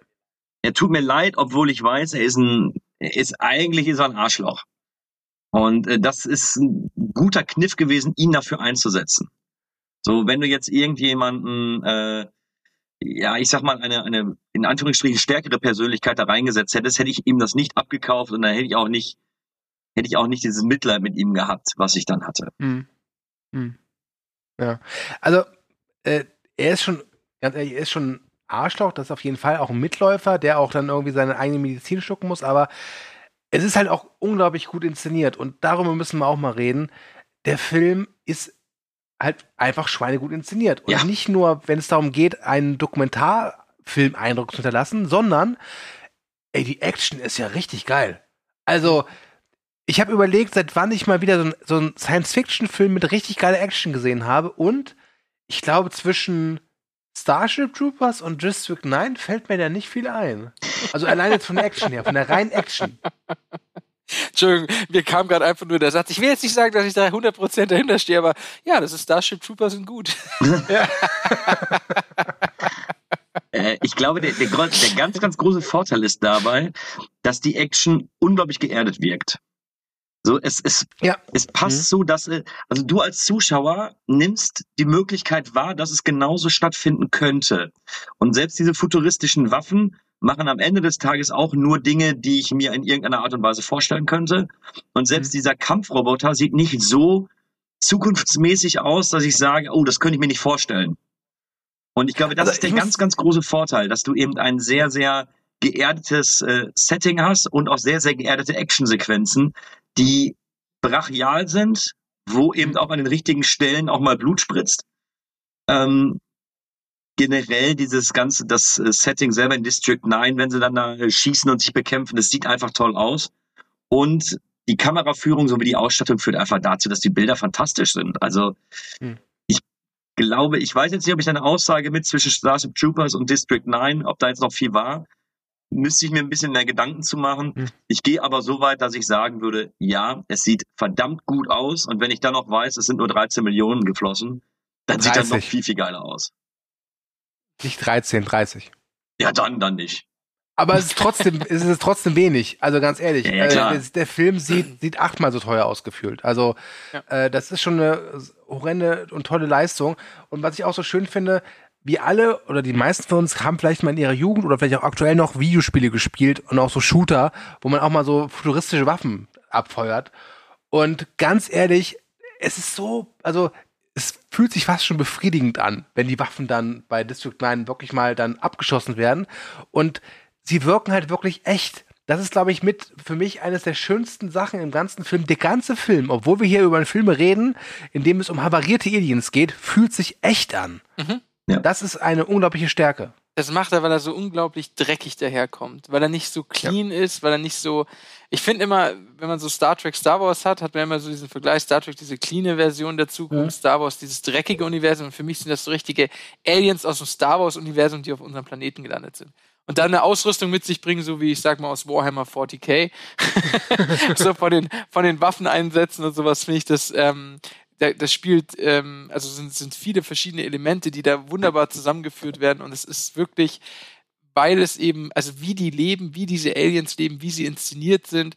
Er tut mir leid, obwohl ich weiß, er ist ein, er ist eigentlich ist er ein Arschloch. Und äh, das ist ein guter Kniff gewesen, ihn dafür einzusetzen. So, wenn du jetzt irgendjemanden, äh, ja, ich sag mal, eine, eine in Anführungsstrichen stärkere Persönlichkeit da reingesetzt hättest, hätte ich ihm das nicht abgekauft und dann hätte ich auch nicht, hätte ich auch nicht dieses Mitleid mit ihm gehabt, was ich dann hatte. Hm. Hm. Ja. Also, äh, er ist schon, ganz ehrlich, er ist schon ein Arschloch, das ist auf jeden Fall auch ein Mitläufer, der auch dann irgendwie seine eigene Medizin schlucken muss, aber es ist halt auch unglaublich gut inszeniert und darüber müssen wir auch mal reden. Der Film ist halt einfach schweinegut inszeniert. Und Ja. nicht nur, wenn es darum geht, einen Dokumentarfilm-Eindruck zu hinterlassen, sondern, ey, die Action ist ja richtig geil. Also, ich habe überlegt, seit wann ich mal wieder so, so einen Science-Fiction-Film mit richtig geiler Action gesehen habe. Und ich glaube, zwischen Starship Troopers und District 9 fällt mir da nicht viel ein. Also allein jetzt von der Action her, von der reinen Action. Entschuldigung, mir kam gerade einfach nur der Satz. Ich will jetzt nicht sagen, dass ich da 100% dahinter stehe, aber ja, das ist Starship Troopers sind gut. *laughs* Äh, ich glaube, der, der, der ganz, ganz große Vorteil ist dabei, dass die Action unglaublich geerdet wirkt. So, es, es, Ja. es passt Mhm. so, dass, äh, also du als Zuschauer nimmst die Möglichkeit wahr, dass es genauso stattfinden könnte. Und selbst diese futuristischen Waffen machen am Ende des Tages auch nur Dinge, die ich mir in irgendeiner Art und Weise vorstellen könnte. Und selbst Mhm. dieser Kampfroboter sieht nicht so zukunftsmäßig aus, dass ich sage, oh, das könnte ich mir nicht vorstellen. Und ich glaube, das Also ist der ganz, ganz große Vorteil, dass du eben ein sehr, sehr geerdetes äh, Setting hast und auch sehr, sehr geerdete Actionsequenzen, die brachial sind, wo eben auch an den richtigen Stellen auch mal Blut spritzt. Ähm, generell dieses ganze, das äh, Setting selber in District 9, wenn sie dann da schießen und sich bekämpfen, das sieht einfach toll aus. Und die Kameraführung sowie die Ausstattung führt einfach dazu, dass die Bilder fantastisch sind. Also Hm. ich glaube, ich weiß jetzt nicht, ob ich deine Aussage mit zwischen Starship Troopers und District 9, ob da jetzt noch viel war, müsste ich mir ein bisschen mehr Gedanken zu machen. Hm. Ich gehe aber so weit, dass ich sagen würde, ja, es sieht verdammt gut aus. Und wenn ich dann noch weiß, es sind nur 13 Millionen geflossen, dann sieht das noch 30. viel, viel geiler aus. Nicht 13, 30. Ja, dann, dann nicht. Aber es ist trotzdem, *laughs* es ist trotzdem wenig. Also ganz ehrlich, Ja, ja, äh, der Film sieht, sieht achtmal so teuer ausgefühlt. Also Ja. äh, das ist schon eine horrende und tolle Leistung. Und was ich auch so schön finde, wir alle oder die meisten von uns haben vielleicht mal in ihrer Jugend oder vielleicht auch aktuell noch Videospiele gespielt und auch so Shooter, wo man auch mal so futuristische Waffen abfeuert. Und ganz ehrlich, es ist so, also es fühlt sich fast schon befriedigend an, wenn die Waffen dann bei District 9 wirklich mal dann abgeschossen werden. Und sie wirken halt wirklich echt. Das ist, glaube ich, mit für mich eines der schönsten Sachen im ganzen Film. Der ganze Film, obwohl wir hier über einen Film reden, in dem es um havarierte Aliens geht, fühlt sich echt an. Mhm. Ja. Das ist eine unglaubliche Stärke. Das macht er, weil er so unglaublich dreckig daherkommt, weil er nicht so clean ist, weil er nicht so. Ich finde immer, wenn man so Star Trek, Star Wars hat, hat man immer so diesen Vergleich Star Trek, diese cleane Version der Zukunft, Star Wars, dieses dreckige Universum. Und für mich sind das so richtige Aliens aus dem Star Wars Universum, die auf unserem Planeten gelandet sind. Und dann eine Ausrüstung mit sich bringen, so wie ich sag mal aus Warhammer 40k. *laughs* so von den, von den Waffeneinsätzen und sowas finde ich das, ähm, das spielt, ähm, also sind, sind viele verschiedene Elemente, die da wunderbar zusammengeführt werden. Und es ist wirklich, weil es eben, also wie die leben, wie diese Aliens leben, wie sie inszeniert sind,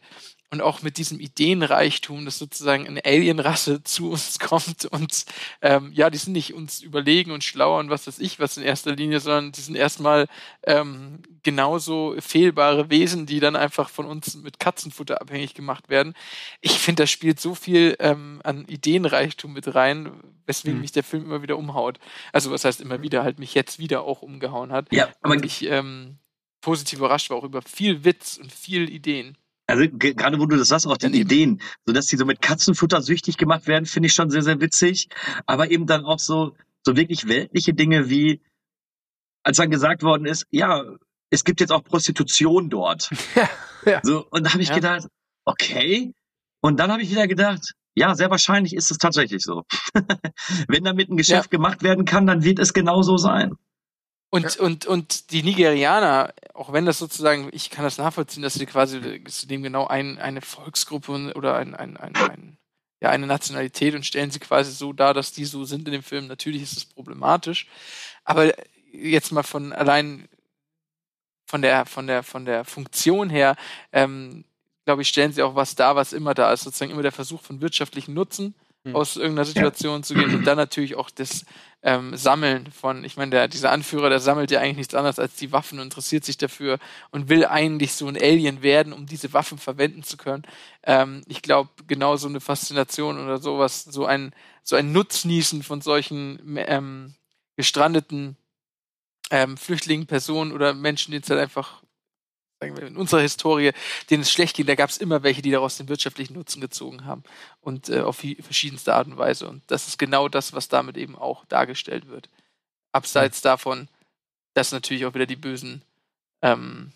und auch mit diesem Ideenreichtum, dass sozusagen eine Alienrasse *laughs* zu uns kommt und ähm, ja, die sind nicht uns überlegen und schlauer und was weiß ich was in erster Linie, sondern die sind erstmal ähm, genauso fehlbare Wesen, die dann einfach von uns mit Katzenfutter abhängig gemacht werden. Ich finde, das spielt so viel ähm, an Ideenreichtum mit rein, weswegen Mhm. mich der Film immer wieder umhaut. Also was heißt immer wieder, halt mich jetzt wieder auch umgehauen hat. Ja, aber Und ich ähm, positiv überrascht war auch über viel Witz und viel Ideen. Also ge- gerade wo du das sagst, auch die Ja. Ideen, so dass die so mit Katzenfutter süchtig gemacht werden, finde ich schon sehr, sehr witzig. Aber eben dann auch so, so wirklich weltliche Dinge wie, als dann gesagt worden ist, ja, es gibt jetzt auch Prostitution dort. *laughs* Ja, ja. So, und da habe ich Ja. gedacht, okay. Und dann habe ich wieder gedacht, ja, sehr wahrscheinlich ist es tatsächlich so. *laughs* Wenn damit ein Geschäft gemacht werden kann, dann wird es genau so sein. Und, und, und die Nigerianer, auch wenn das sozusagen, ich kann das nachvollziehen, dass sie quasi zu dem genau ein, eine Volksgruppe oder ein, ein, ein, ein, ja, eine Nationalität und stellen sie quasi so dar, dass die so sind in dem Film. Natürlich ist es problematisch. Aber jetzt mal von allein von der, von der, von der Funktion her, ähm, glaube ich, stellen sie auch was dar, was immer da ist. Sozusagen immer der Versuch von wirtschaftlichen Nutzen Hm. aus irgendeiner Situation zu gehen und dann natürlich auch das ähm, Sammeln von, ich meine, der, dieser Anführer, der sammelt ja eigentlich nichts anderes als die Waffen und interessiert sich dafür und will eigentlich so ein Alien werden, um diese Waffen verwenden zu können. Ähm, ich glaube, genau so eine Faszination oder sowas, so ein, so ein Nutznießen von solchen ähm, gestrandeten ähm, Flüchtlingen, Personen oder Menschen, denen es halt einfach, sagen wir, in unserer Historie, denen es schlecht ging, da gab es immer welche, die daraus den wirtschaftlichen Nutzen gezogen haben und äh, auf verschiedenste Art und Weise. Und das ist genau das, was damit eben auch dargestellt wird. Abseits davon, dass natürlich auch wieder die Bösen ähm,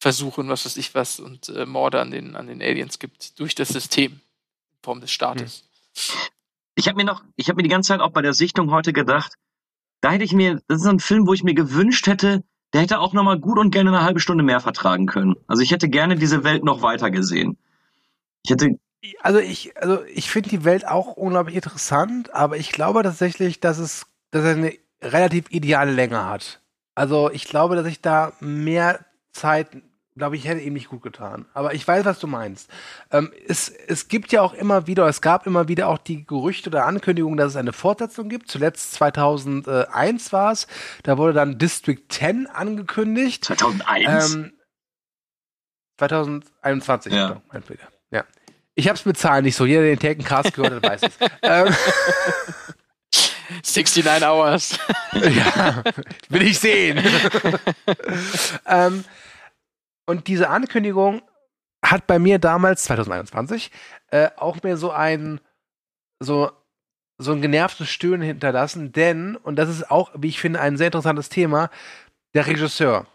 versuchen, was weiß ich was, und äh, Morde an den, an den Aliens gibt, durch das System in Form des Staates. Ich habe mir noch, ich habe mir die ganze Zeit auch bei der Sichtung heute gedacht, da hätte ich mir, das ist so ein Film, wo ich mir gewünscht hätte, der hätte auch noch mal gut und gerne eine halbe Stunde mehr vertragen können. Also ich hätte gerne diese Welt noch weiter gesehen. Ich hätte, Also ich, also ich finde die Welt auch unglaublich interessant, aber ich glaube tatsächlich, dass es, dass er eine relativ ideale Länge hat. Also ich glaube, dass ich da mehr Zeit, glaube ich, hätte ihm nicht gut getan. Aber ich weiß, was du meinst. Ähm, es, es gibt ja auch immer wieder, es gab immer wieder auch die Gerüchte oder Ankündigungen, dass es eine Fortsetzung gibt. Zuletzt 2001 war es. Da wurde dann District 10 angekündigt. 2001. Ähm, 2021, Ja. genau, mein Fehler. Ja. Ich hab's mit Zahlen nicht so. Jeder, der den Taken-Cast gehört hat, weiß es. *laughs* ähm, 69 Hours. ja, will ich sehen. *laughs* ähm, und diese Ankündigung hat bei mir damals, 2021, äh, auch mir so ein, so, so ein genervtes Stöhnen hinterlassen, denn, und das ist auch, wie ich finde, ein sehr interessantes Thema, der Regisseur.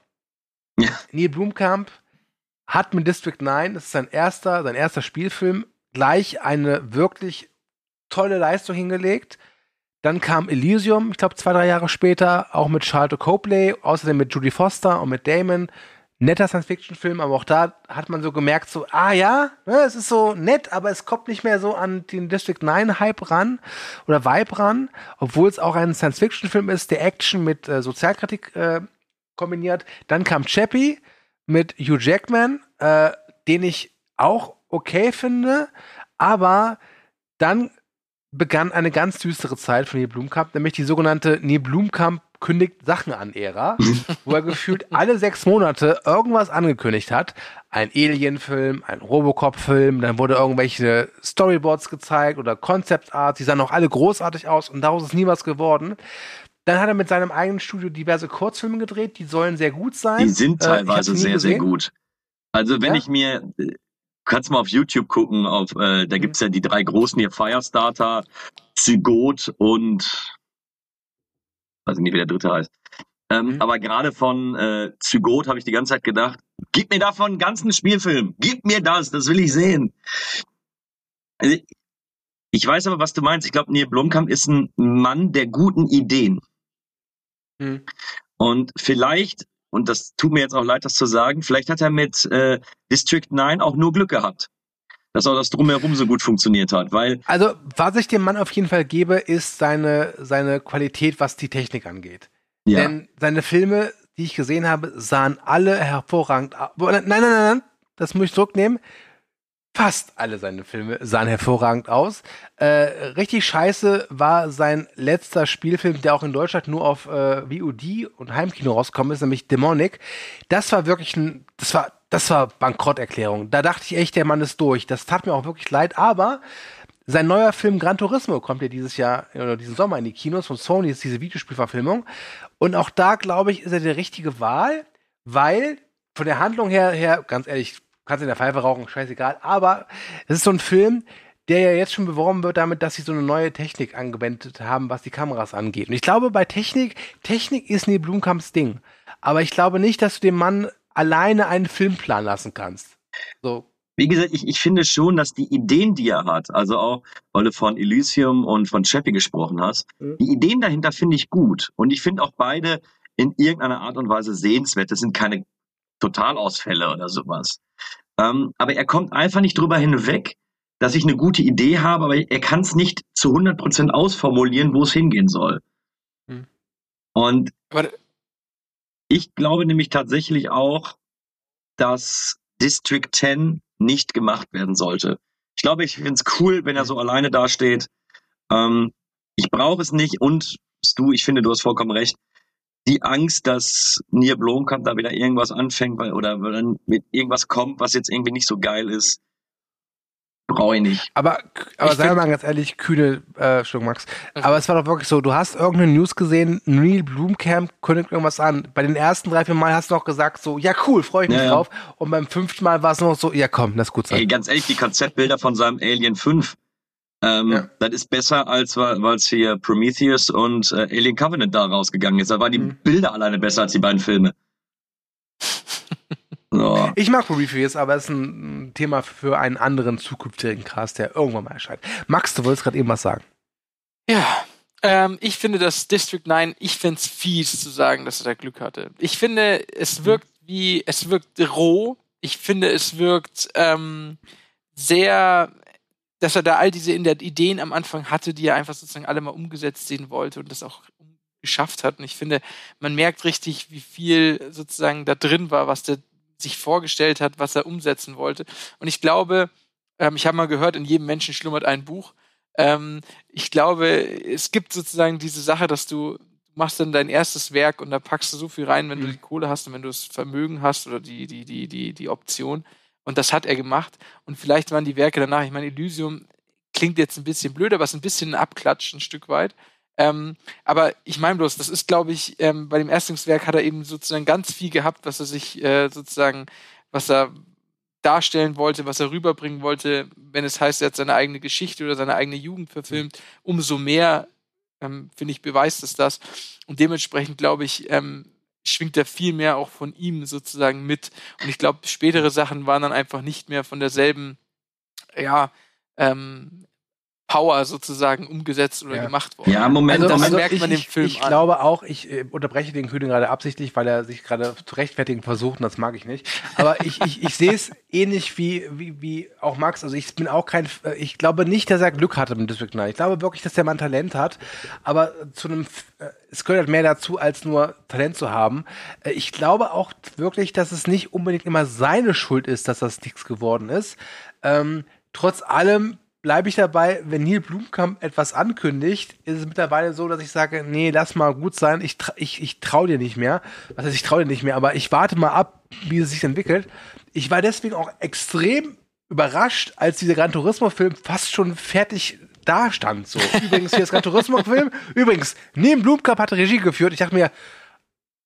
Ja. Neil Blumkamp hat mit District 9, das ist sein erster, sein erster Spielfilm, gleich eine wirklich tolle Leistung hingelegt. Dann kam Elysium, ich glaube zwei, drei Jahre später, auch mit Charlotte Copley, außerdem mit Judy Foster und mit Damon. Netter Science-Fiction-Film, aber auch da hat man so gemerkt, so, ah ja, ne, es ist so nett, aber es kommt nicht mehr so an den District 9-Hype ran oder Vibe ran, obwohl es auch ein Science-Fiction-Film ist, der Action mit äh, Sozialkritik äh, kombiniert. Dann kam Chappie mit Hugh Jackman, äh, den ich auch okay finde, aber dann begann eine ganz düstere Zeit von Neil Blumkamp, nämlich die sogenannte Neil Blumkamp kündigt Sachen an Ära, wo er gefühlt *laughs* alle sechs Monate irgendwas angekündigt hat. Ein Alien-Film, ein Robocop-Film, dann wurde irgendwelche Storyboards gezeigt oder Concept Art, die sahen auch alle großartig aus und daraus ist nie was geworden. Dann hat er mit seinem eigenen Studio diverse Kurzfilme gedreht, die sollen sehr gut sein. Die sind Äh, teilweise nie sehr, sehr gesehen. gut. Also wenn Ja? ich mir, äh, kannst mal auf YouTube gucken, auf, äh, da gibt's ja die drei großen hier, Firestarter, Zygot und weiß ich nicht, wie der dritte heißt. Ähm, Mhm. Aber gerade von äh, Zygot habe ich die ganze Zeit gedacht, gib mir davon einen ganzen Spielfilm, gib mir das, das will ich sehen. Also, ich weiß aber, was du meinst. Ich glaube, Neil Blomkamp ist ein Mann der guten Ideen. Mhm. Und vielleicht, und das tut mir jetzt auch leid, das zu sagen, vielleicht hat er mit äh, District 9 auch nur Glück gehabt, dass auch das drumherum so gut funktioniert hat, weil Also, was ich dem Mann auf jeden Fall gebe, ist seine, seine Qualität, was die Technik angeht. ja, Denn seine Filme, die ich gesehen habe, sahen alle hervorragend aus. Nein, nein, nein, nein, das muss ich zurücknehmen. Fast alle seine Filme sahen hervorragend aus. Äh, richtig scheiße war sein letzter Spielfilm, der auch in Deutschland nur auf äh, VOD und Heimkino rausgekommen ist, nämlich Demonic. Das war wirklich ein, das war, das war Bankrotterklärung. Da dachte ich echt, der Mann ist durch. Das tat mir auch wirklich leid, aber sein neuer Film Gran Turismo kommt ja dieses Jahr oder diesen Sommer in die Kinos von Sony, ist diese Videospielverfilmung. Und auch da, glaube ich, ist er die richtige Wahl, weil von der Handlung her, her ganz ehrlich, kannst in der Pfeife rauchen, scheißegal. Aber es ist so ein Film, der ja jetzt schon beworben wird damit, dass sie so eine neue Technik angewendet haben, was die Kameras angeht. Und ich glaube, bei Technik, Technik ist Neil Blumkamps Ding. Aber ich glaube nicht, dass du dem Mann alleine einen Film planen lassen kannst. So. Wie gesagt, ich, ich finde schon, dass die Ideen, die er hat, also auch, weil du von Elysium und von Chappie gesprochen hast, Mhm. die Ideen dahinter finde ich gut. Und ich finde auch beide in irgendeiner Art und Weise sehenswert. Das sind keine Totalausfälle oder sowas. Ähm, aber er kommt einfach nicht drüber hinweg, dass ich eine gute Idee habe, aber er kann es nicht zu 100% ausformulieren, wo es hingehen soll. Hm. Und Aber ich glaube nämlich tatsächlich auch, dass District 10 nicht gemacht werden sollte. Ich glaube, ich finde es cool, wenn er so alleine dasteht. Ähm, ich brauche es nicht und du, ich finde, du hast vollkommen recht. Die Angst, dass Nier Blomkamp da wieder irgendwas anfängt weil, oder dann mit irgendwas kommt, was jetzt irgendwie nicht so geil ist, brauche ich nicht. Aber, aber Ich mal ganz ehrlich, kühne, äh, Entschuldigung, Max. Aber es war doch wirklich so, du hast irgendeine News gesehen, Neil Blumkamp kündigt irgendwas an. Bei den ersten drei, vier Mal hast du noch gesagt, so, ja cool, freue ich mich ja. drauf. Und beim fünften Mal war es noch so, ja komm, lass gut sein. Ey, ganz ehrlich, die Konzeptbilder von seinem Alien 5, ähm, Ja. das ist besser, als weil es hier Prometheus und äh, Alien Covenant da rausgegangen ist. Da waren die Mhm. Bilder alleine besser als die beiden Filme. *laughs* So. Ich mag Prometheus, aber es ist ein Thema für einen anderen zukünftigen Cast, der irgendwann mal erscheint. Max, du wolltest gerade eben was sagen. Ja, ähm, ich finde, dass District 9, ich finde es fies zu sagen, dass er da Glück hatte. Ich finde, es wirkt wie, es wirkt roh. Ich finde, es wirkt ähm, sehr, dass er da all diese Ideen am Anfang hatte, die er einfach sozusagen alle mal umgesetzt sehen wollte und das auch geschafft hat. Und ich finde, man merkt richtig, wie viel sozusagen da drin war, was der sich vorgestellt hat, was er umsetzen wollte. Und ich glaube, ähm, ich habe mal gehört, in jedem Menschen schlummert ein Buch. Ähm, ich glaube, es gibt sozusagen diese Sache, dass du machst dann dein erstes Werk und da packst du so viel rein, wenn du die Kohle hast und wenn du das Vermögen hast oder die, die, die, die, die Option. Und das hat er gemacht. Und vielleicht waren die Werke danach, ich meine, Elysium klingt jetzt ein bisschen blöd, aber es ist ein bisschen ein Abklatsch, ein Stück weit. Ähm, aber ich meine bloß, das ist, glaube ich, ähm, bei dem Erstlingswerk hat er eben sozusagen ganz viel gehabt, was er sich äh, sozusagen, was er darstellen wollte, was er rüberbringen wollte, wenn es heißt, er hat seine eigene Geschichte oder seine eigene Jugend verfilmt, umso mehr, ähm, finde ich, beweist es das. Und dementsprechend, glaube ich, ähm, schwingt da viel mehr auch von ihm sozusagen mit. Und ich glaube, spätere Sachen waren dann einfach nicht mehr von derselben, ja, ähm, Power sozusagen umgesetzt oder Ja. gemacht worden. Ja, Moment, Also, Moment. das merkt ich, man dem ich, Film ich an. glaube auch, ich äh, unterbreche den Kühne gerade absichtlich, weil er sich gerade zu rechtfertigen versucht und das mag ich nicht. Aber ich, ich, ich sehe es ähnlich wie, wie, wie auch Max. Also ich bin auch kein, äh, ich glaube nicht, dass er Glück hatte mit District 9. Ich glaube wirklich, dass der Mann Talent hat. Aber zu einem, äh, es gehört halt mehr dazu, als nur Talent zu haben. Äh, Ich glaube auch wirklich, dass es nicht unbedingt immer seine Schuld ist, dass das nichts geworden ist. Ähm, trotz allem bleibe ich dabei, wenn Neil Blumkamp etwas ankündigt, ist es mittlerweile so, dass ich sage, nee, lass mal gut sein, ich, tra ich, ich traue dir nicht mehr. Was heißt, ich traue dir nicht mehr, aber ich warte mal ab, wie es sich entwickelt. Ich war deswegen auch extrem überrascht, als dieser Gran Turismo-Film fast schon fertig da stand. So. *laughs* Übrigens, hier ist Gran Turismo-Film. Übrigens, Neil Blumkamp hat Regie geführt. Ich dachte mir,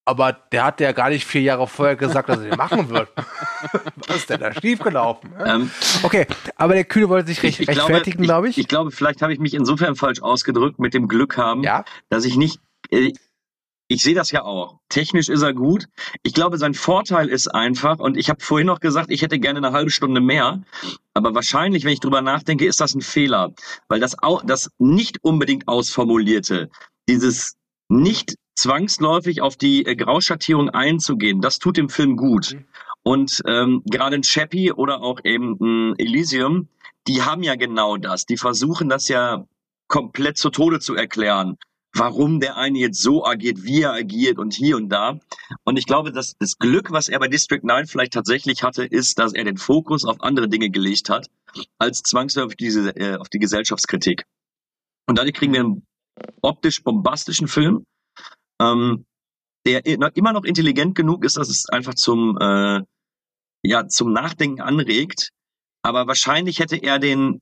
aber der hat ja gar nicht vier Jahre vorher gesagt, dass er den machen wird. *laughs* Was ist denn da schiefgelaufen? hä? Ähm, Okay, aber der Kühne wollte sich recht, rechtfertigen, glaube ich. Ich glaube, vielleicht habe ich mich insofern falsch ausgedrückt mit dem Glück haben, Ja. dass ich nicht. Äh, ich sehe das ja auch. Technisch ist er gut. Ich glaube, sein Vorteil ist einfach, und ich habe vorhin noch gesagt, ich hätte gerne eine halbe Stunde mehr, aber wahrscheinlich, wenn ich drüber nachdenke, ist das ein Fehler. Weil das, das nicht unbedingt ausformulierte, dieses nicht zwangsläufig auf die äh, Grauschattierung einzugehen, das tut dem Film gut. Mhm. Und ähm, gerade ein Chappie oder auch eben ein Elysium, die haben ja genau das. Die versuchen das ja komplett zu Tode zu erklären. warum der eine jetzt so agiert, wie er agiert und hier und da. Und ich glaube, dass das Glück, was er bei District 9 vielleicht tatsächlich hatte, ist, dass er den Fokus auf andere Dinge gelegt hat, als zwangsläufig diese, äh, auf die Gesellschaftskritik. Und dadurch kriegen wir einen optisch bombastischen Film, ähm, der immer noch intelligent genug ist, dass es einfach zum, äh, ja, zum Nachdenken anregt. Aber wahrscheinlich hätte er den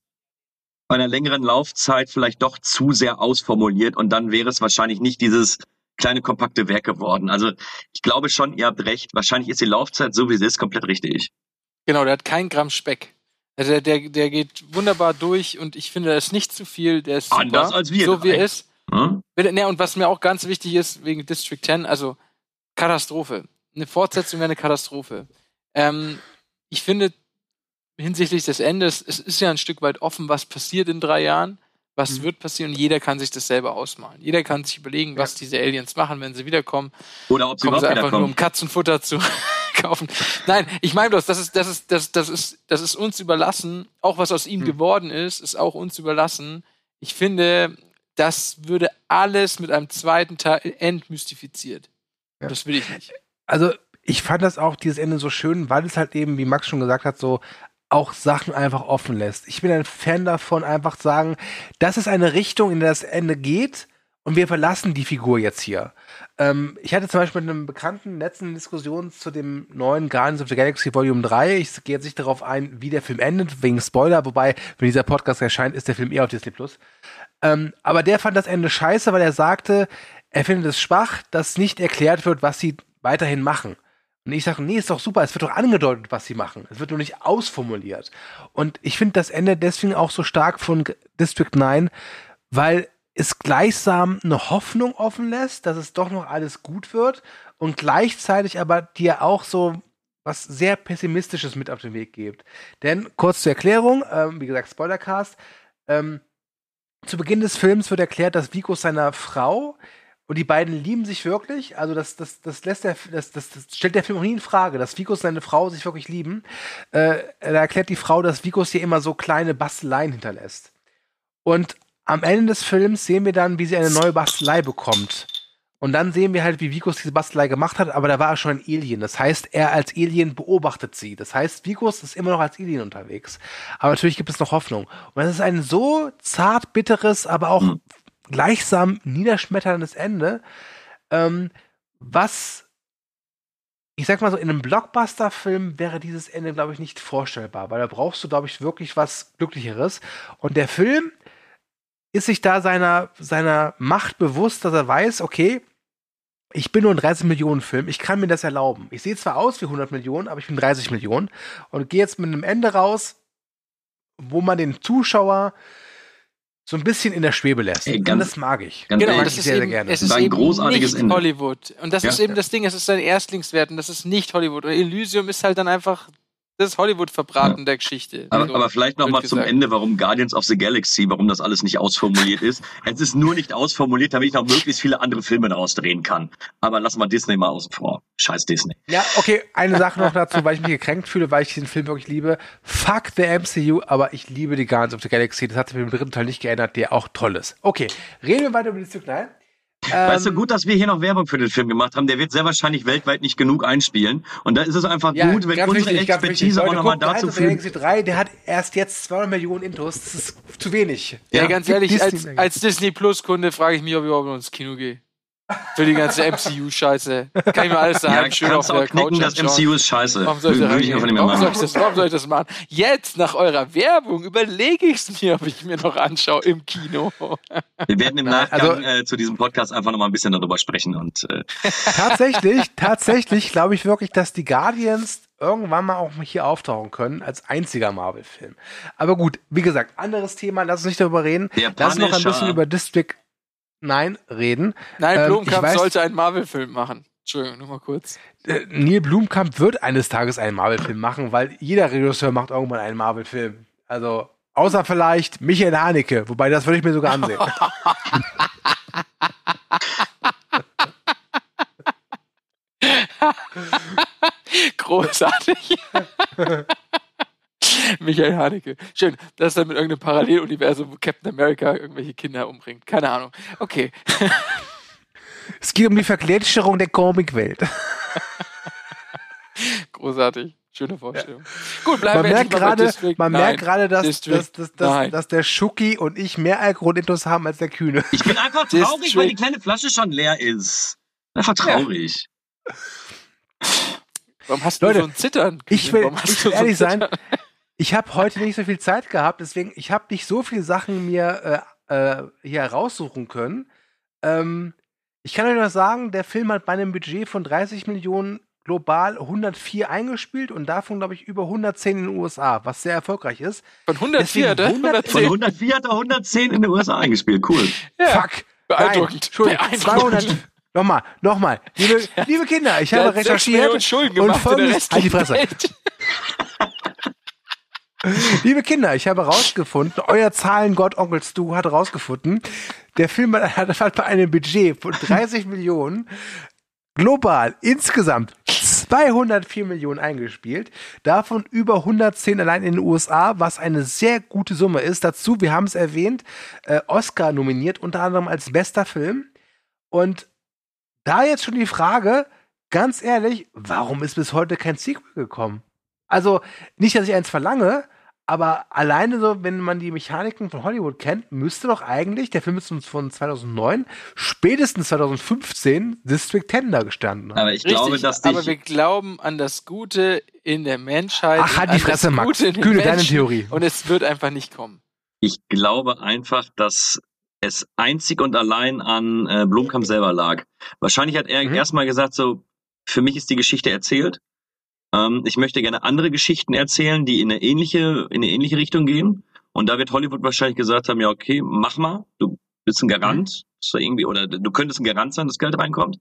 bei einer längeren Laufzeit vielleicht doch zu sehr ausformuliert und dann wäre es wahrscheinlich nicht dieses kleine kompakte Werk geworden. Also ich glaube schon, ihr habt recht. Wahrscheinlich ist die Laufzeit so wie sie ist komplett richtig. Genau, der hat kein Gramm Speck. Also der, der, der geht wunderbar durch und ich finde, da ist nicht zu viel. Der ist super, Anders als wir so wie er ist. Hm? Ne, und was mir auch ganz wichtig ist, wegen District 10, also Katastrophe. Eine Fortsetzung wäre eine Katastrophe. Ähm, ich finde, hinsichtlich des Endes, es ist ja ein Stück weit offen, was passiert in drei Jahren, was Mhm. wird passieren und jeder kann sich das selber ausmalen. Jeder kann sich überlegen, was diese Aliens machen, wenn sie wiederkommen. Oder ob sie Kommen sie einfach nur, um. Katzenfutter zu *laughs* kaufen. Nein, ich meine bloß, das ist, das ist, das, das ist, das ist uns überlassen. Auch was aus Hm. ihm geworden ist, ist auch uns überlassen. Ich finde, das würde alles mit einem zweiten Teil entmystifiziert. Ja. Das will ich nicht. Also ich fand das auch, dieses Ende so schön, weil es halt eben, wie Max schon gesagt hat, so auch Sachen einfach offen lässt. Ich bin ein Fan davon, einfach zu sagen, das ist eine Richtung, in der das Ende geht und wir verlassen die Figur jetzt hier. Ähm, ich hatte zum Beispiel mit einem Bekannten letzten Diskussion zu dem neuen Guardians of the Galaxy Volume 3. Ich gehe jetzt nicht darauf ein, wie der Film endet, wegen Spoiler, wobei, wenn dieser Podcast erscheint, ist der Film eher auf Disney Plus. Ähm, aber der fand das Ende scheiße, weil er sagte, er findet es schwach, dass nicht erklärt wird, was sie weiterhin machen. Und ich sage, nee, ist doch super, es wird doch angedeutet, was sie machen. Es wird nur nicht ausformuliert. Und ich finde das Ende deswegen auch so stark von District 9, weil es gleichsam eine Hoffnung offen lässt, dass es doch noch alles gut wird und gleichzeitig aber dir auch so was sehr Pessimistisches mit auf den Weg gibt. Denn, kurz zur Erklärung, ähm, wie gesagt, Spoilercast, ähm, zu Beginn des Films wird erklärt, dass Vico seiner Frau und die beiden lieben sich wirklich. Also das, das, das lässt der, das, das, das stellt der Film auch nie in Frage, dass Vico und seine Frau sich wirklich lieben. Äh, da erklärt die Frau, dass Vicos hier immer so kleine Basteleien hinterlässt. Und am Ende des Films sehen wir dann, wie sie eine neue Bastelei bekommt. Und dann sehen wir halt, wie Vicos diese Bastelei gemacht hat, aber da war er schon ein Alien. Das heißt, er als Alien beobachtet sie. Das heißt, Vicos ist immer noch als Alien unterwegs. Aber natürlich gibt es noch Hoffnung. Und das ist ein so zart bitteres, aber auch gleichsam niederschmetterndes Ende, ähm, was ich sag mal so, in einem Blockbuster-Film wäre dieses Ende, glaube ich, nicht vorstellbar, weil da brauchst du, glaube ich, wirklich was Glücklicheres. Und der Film ist sich da seiner, seiner Macht bewusst, dass er weiß, okay, ich bin nur ein 30 Millionen Film, ich kann mir das erlauben. Ich sehe zwar aus wie 100 Millionen, aber ich bin 30 Millionen und gehe jetzt mit einem Ende raus, wo man den Zuschauer so ein bisschen in der Schwebe lässt. Ey, und ganz- das mag ich. ganz Genau, das ich ist sehr, sehr eben, gerne. es Das ist war ein eben großartiges nicht Ende. Hollywood. Und das Ja. ist eben das Ding, es ist sein Erstlingswert und das ist nicht Hollywood. Und Elysium ist halt dann einfach das Hollywood-Verbraten der Geschichte. Aber, So, aber vielleicht noch blöd mal zum. Ende, warum Guardians of the Galaxy, warum das alles nicht ausformuliert ist. Es ist nur nicht ausformuliert, damit ich noch möglichst viele andere Filme daraus drehen kann. Aber lass mal Disney mal außen vor. Scheiß Disney. Ja, okay, eine Sache noch dazu, weil ich mich gekränkt fühle, weil ich diesen Film wirklich liebe. Fuck the MCU, aber ich liebe die Guardians of the Galaxy. Das hat sich mit dem dritten Teil nicht geändert, der auch toll ist. Okay, reden wir weiter über die Nein. Weißt Ähm, du, gut, dass wir hier noch Werbung für den Film gemacht haben. Der wird sehr wahrscheinlich weltweit nicht genug einspielen. Und da ist es einfach Ja, gut, wenn unsere wichtig. Expertise auch nochmal dazu führt. Galaxy 3, der hat erst jetzt 200 Millionen Intos. Das ist zu wenig. Ja, Ja, ganz ehrlich, als, Disney- als Disney Plus-Kunde frage ich mich, ob ich überhaupt noch ins Kino gehe. Für die ganze MCU-Scheiße. Kann ich mir alles daheim Ja, schön auf der knicken, Couch das. MCU ist scheiße. Warum soll ich da Würde ich einfach reingehen? nicht mehr Warum soll machen. ich, das, warum soll ich das machen? Jetzt, nach eurer Werbung, überlege ich es mir, ob ich mir noch anschaue im Kino. Wir werden im Nachgang also- äh, zu diesem Podcast einfach nochmal ein bisschen darüber sprechen. Und äh, Tatsächlich, *laughs* tatsächlich glaube ich wirklich, dass die Guardians irgendwann mal auch hier auftauchen können als einziger Marvel-Film. Aber gut, wie gesagt, anderes Thema, lass uns nicht darüber reden. Der Lass uns noch ein bisschen über District 9 reden. Nein, Ähm, Blomkamp ich weiß- sollte einen Marvel-Film machen. Entschuldigung, nur mal kurz. Äh, Neil Blumkamp wird eines Tages einen Marvel-Film machen, weil jeder Regisseur macht irgendwann einen Marvel-Film. Also, außer vielleicht Michael Haneke, wobei das würde ich mir sogar ansehen. *laughs* Großartig. *laughs* *laughs* Michael Haneke. Schön, das ist dann mit irgendeinem Paralleluniversum, wo Captain America irgendwelche Kinder umbringt. Keine Ahnung. Okay. *laughs* Es geht um die Vergletscherung der Comicwelt. *laughs* Großartig. Schöne Vorstellung. Gut, bleiben Man wir merkt endlich mal bei gerade, man 9. merkt gerade, dass, dass, dass, dass, 9. dass der Schuki und ich mehr Alkoholintus haben als der Kühne. Ich bin einfach traurig, District- weil die kleine Flasche schon leer ist. Einfach traurig. Warum hast Leute, du so ein Zittern? Ich will, ich will so ehrlich sein, Zittern? Ich habe heute nicht so viel Zeit gehabt, deswegen, ich habe nicht so viele Sachen mir äh, äh, hier heraussuchen können. Ähm, ich kann euch nur sagen, der Film hat bei einem Budget von 30 Millionen global 104 eingespielt und davon, glaube ich, über 110 in den USA, was sehr erfolgreich ist. Von 104, Deswegen ne? 100 Von 110. 104 hat er 110 in den USA eingespielt. Cool. Ja. Fuck! Beeindruckend. Nein, Entschuldigung, Beeindruckend. 200. Nochmal, nochmal. Liebe, liebe Kinder, ich Der habe hat recherchiert Schulden und gemacht in der folgendes, halt die Fresse. *laughs* *laughs* Liebe Kinder, ich habe herausgefunden, euer Zahlengott Onkel Stu hat herausgefunden, der Film hat, hat bei einem Budget von 30 Millionen global insgesamt 204 Millionen eingespielt, davon über 110 allein in den USA, was eine sehr gute Summe ist. Dazu, wir haben es erwähnt, äh, Oscar nominiert, unter anderem als bester Film. Und da jetzt schon die Frage, ganz ehrlich, warum ist bis heute kein Sequel gekommen? Also, nicht, dass ich eins verlange, aber alleine so, wenn man die Mechaniken von Hollywood kennt, müsste doch eigentlich, der Film ist uns von 2009, spätestens 2015 District 10 da gestanden haben. Aber ich glaube, Richtig, dass aber wir glauben an das Gute in der Menschheit. Ach, halt die Fresse, Max. Gute in den Kühne, deine. Theorie. Und es wird einfach nicht kommen. Ich glaube einfach, dass es einzig und allein an äh, Blomkamp selber lag. Wahrscheinlich hat er Mhm. erstmal gesagt, so, für mich ist die Geschichte erzählt. Ähm, ich möchte gerne andere Geschichten erzählen, die in eine ähnliche, in eine ähnliche Richtung gehen. Und da wird Hollywood wahrscheinlich gesagt haben, ja, okay, mach mal, du bist ein Garant, so irgendwie, oder du könntest ein Garant sein, dass Geld reinkommt.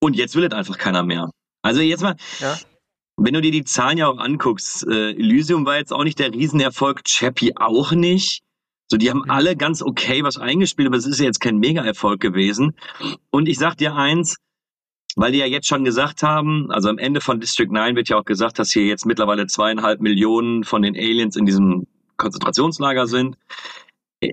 Und jetzt will es einfach keiner mehr. Also jetzt mal, Ja. wenn du dir die Zahlen ja auch anguckst, äh, Elysium war jetzt auch nicht der Riesenerfolg, Chappie auch nicht. So, die haben Mhm. alle ganz okay was eingespielt, aber es ist ja jetzt kein Mega-Erfolg gewesen. Und ich sag dir eins, weil die ja jetzt schon gesagt haben, also am Ende von District 9 wird ja auch gesagt, dass hier jetzt mittlerweile zweieinhalb Millionen von den Aliens in diesem Konzentrationslager sind.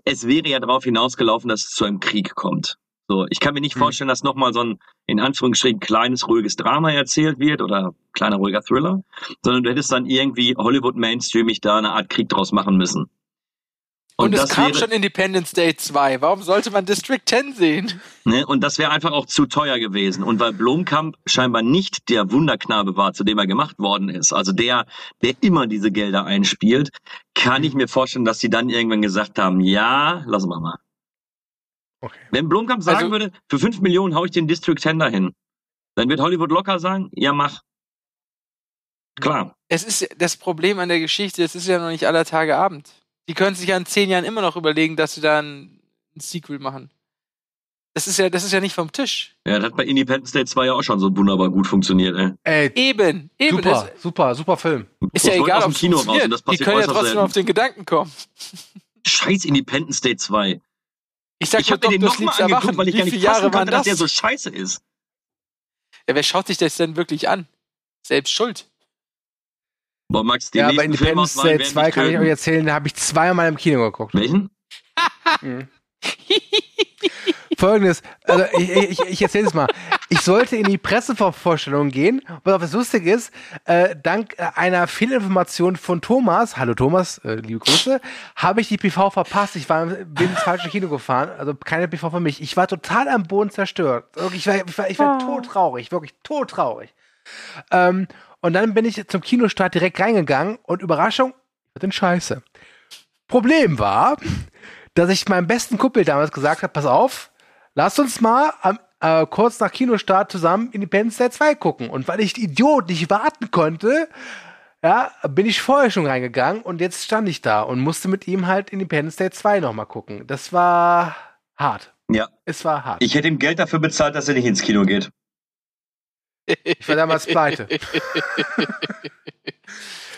Es wäre ja darauf hinausgelaufen, dass es zu einem Krieg kommt. So, ich kann mir nicht Mhm. vorstellen, dass nochmal so ein, in Anführungsstrichen, kleines, ruhiges Drama erzählt wird oder kleiner, ruhiger Thriller, sondern du hättest dann irgendwie Hollywood mainstreamig da eine Art Krieg draus machen müssen. Und, es das kam wäre- schon Independence Day 2. Warum sollte man District 10 sehen? Ne? Und das wäre einfach auch zu teuer gewesen. Und weil Blomkamp scheinbar nicht der Wunderknabe war, zu dem er gemacht worden ist, also der, der immer diese Gelder einspielt, kann ich mir vorstellen, dass sie dann irgendwann gesagt haben, ja, lassen wir mal. Okay. Wenn Blomkamp sagen Also- würde, für 5 Millionen hau ich den District 10 dahin, dann wird Hollywood locker sagen, ja, mach. Klar. Es ist das Problem an der Geschichte, es ist ja noch nicht aller Tage Abend. Die können sich ja in zehn Jahren immer noch überlegen, dass sie da ein, ein Sequel machen. Das ist ja, das ist ja nicht vom Tisch. Ja, das hat bei Independence Day 2 ja auch schon so wunderbar gut funktioniert, ey. Ey, Eben, eben. super, Das super, super Film. ist ja egal, aus ob Kino raus und das Die passiert können ja trotzdem selten. auf den Gedanken kommen. *laughs* Scheiß Independence Day 2. Ich sag Ich habe mir den nochmal angeguckt, Erwachen. weil ich Wie gar nicht viele Jahre konnte, dass das? der so scheiße ist. Ja, wer schaut sich das denn wirklich an? Selbst schuld. Boah, Max, die ja, aber Independence Day werden 2 dich kann ich euch erzählen, da habe ich zweimal im Kino geguckt. Welchen? *laughs* Folgendes, also ich, ich, ich erzähle es mal. Ich sollte in die Pressevorstellung gehen. Was was lustig ist, äh, dank äh, einer Fehlinformation von Thomas, hallo Thomas, äh, liebe Grüße, habe ich die PV verpasst. Ich war, bin ins falsche Kino gefahren, also keine PV für mich. Ich war total am Boden zerstört. Ich war, ich war, ich war todtraurig, wirklich todtraurig. Ähm, und dann bin ich zum Kinostart direkt reingegangen und Überraschung, wird denn scheiße. Problem war, dass ich meinem besten Kumpel damals gesagt habe, pass auf, lass uns mal am, äh, kurz nach Kinostart zusammen Independence Day 2 gucken. Und weil ich Idiot nicht warten konnte, ja, bin ich vorher schon reingegangen und jetzt stand ich da und musste mit ihm halt Independence Day 2 nochmal gucken. Das war hart. Ja. Es war hart. Ich hätte ihm Geld dafür bezahlt, dass er nicht ins Kino geht. Ich war damals pleite.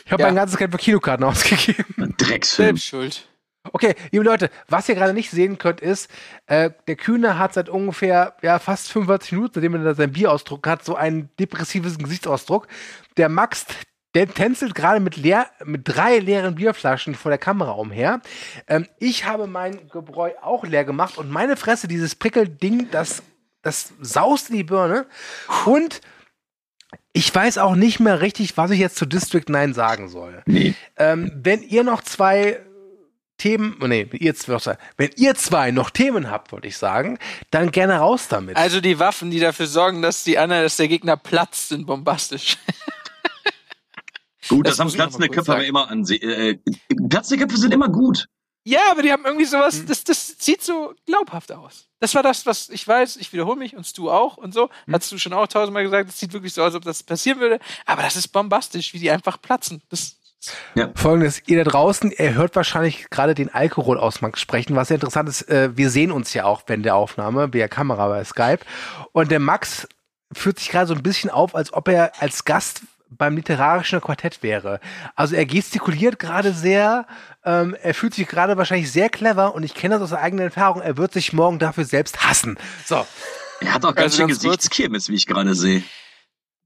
Ich habe Ja. mein ganzes Geld für Kinokarten ausgegeben. Drecksfilm. Selbst schuld. Okay, liebe Leute, was ihr gerade nicht sehen könnt, ist, äh, der Kühne hat seit ungefähr ja, fast 45 Minuten, seitdem er da sein Bier ausdrucken hat, so einen depressiven Gesichtsausdruck. Der Max der tänzelt gerade mit, leer, mit drei leeren Bierflaschen vor der Kamera umher. Ähm, ich habe mein Gebräu auch leer gemacht und meine Fresse, dieses Prickelding, das, das saust in die Birne. Und ich weiß auch nicht mehr richtig, was ich jetzt zu District 9 sagen soll. Nee. Ähm, wenn ihr noch zwei Themen, oh nee, ihr zwei, wenn ihr zwei noch Themen habt, wollte ich sagen, dann gerne raus damit. Also die Waffen, die dafür sorgen, dass die anderen, dass der Gegner platzt, sind bombastisch. Gut, Das das, haben platzende Köpfe aber immer ansehen. Äh, platzende Köpfe sind immer gut. Ja, aber die haben irgendwie sowas, das, das sieht so glaubhaft aus. Das war das, was ich weiß, ich wiederhole mich und du auch und so. Hast du schon auch tausendmal gesagt, das sieht wirklich so aus, als ob das passieren würde. Aber das ist bombastisch, wie die einfach platzen. Das, Folgendes, ihr da draußen, ihr hört wahrscheinlich gerade den Alkohol aus Max sprechen, was sehr interessant ist, äh, wir sehen uns ja auch während der Aufnahme, via Kamera bei Skype. Und der Max führt sich gerade so ein bisschen auf, als ob er als Gast beim literarischen Quartett wäre. Also er gestikuliert gerade sehr, ähm, er fühlt sich gerade wahrscheinlich sehr clever und ich kenne das aus eigener Erfahrung, er wird sich morgen dafür selbst hassen. So, Er hat auch ganz Also schön. Gesichtskirmes, wie ich gerade sehe.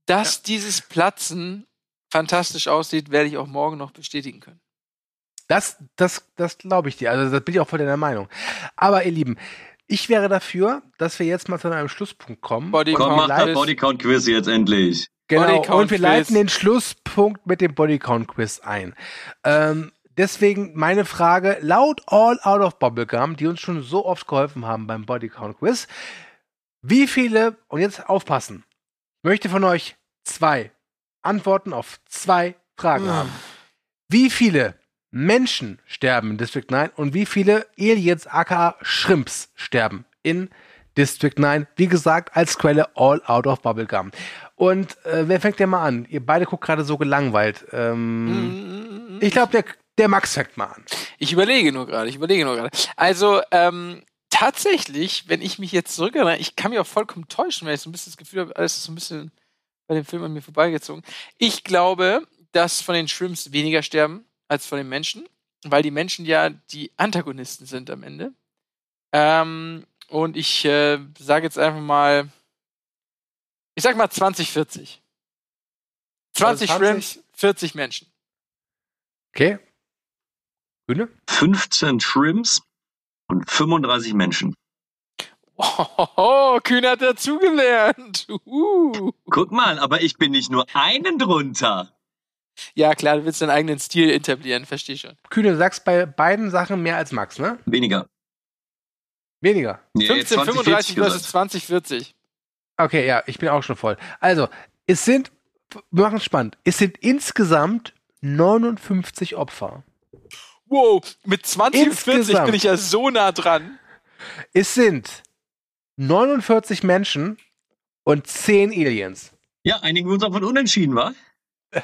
dass dieses Platzen fantastisch aussieht, werde ich auch morgen noch bestätigen können. Das, das, das glaube ich dir. Also das bin ich auch voll deiner Meinung. Aber ihr Lieben, ich wäre dafür, dass wir jetzt mal zu einem Schlusspunkt kommen. Body Komm, mach Bodycount Quiz jetzt endlich. Genau. Bodycount Und wir leiten den Schlusspunkt mit dem Bodycount Quiz ein. Ähm, deswegen meine Frage laut All Out of Bubblegum, die uns schon so oft geholfen haben beim Bodycount Quiz. Wie viele, und jetzt aufpassen, möchte von euch zwei Antworten auf zwei Fragen haben. Wie viele Menschen sterben in District 9 und wie viele Aliens aka Shrimps sterben in District 9? Wie gesagt, als Quelle All Out of Bubblegum. Und äh, wer fängt denn mal an? Ihr beide guckt gerade so gelangweilt. Ähm, ich glaube, der, der Max fängt mal an. Ich überlege nur gerade, ich überlege nur gerade. Also, ähm, tatsächlich, wenn ich mich jetzt zurückerinnere, ich kann mich auch vollkommen täuschen, weil ich so ein bisschen das Gefühl habe, alles ist so ein bisschen bei dem Film an mir vorbeigezogen. Ich glaube, dass von den Shrimps weniger sterben als von den Menschen, weil die Menschen ja die Antagonisten sind am Ende. Ähm, und ich äh, sage jetzt einfach mal, ich sag mal 20, 40. 20 Also 20? Shrimps, 40 Menschen. Okay? Bühne? 15 Shrimps und 35 Menschen. Oh, Kühn hat dazugelernt. Uh. Guck mal, aber ich bin nicht nur einen drunter. Ja, klar, du willst deinen eigenen Stil etablieren, verstehe schon. Kühne, du sagst bei beiden Sachen mehr als Max, ne? Weniger. Weniger. Nee, 15, 20, 35 40 versus 20, 40. Okay, ja, ich bin auch schon voll. Also, es sind, wir machen es spannend, es sind insgesamt 59 Opfer. Wow, mit 20 und 40 Insgesamt. bin ich ja so nah dran. Es sind 49 Menschen und 10 Aliens. Ja, einigen wir uns auch von unentschieden, wa? *laughs*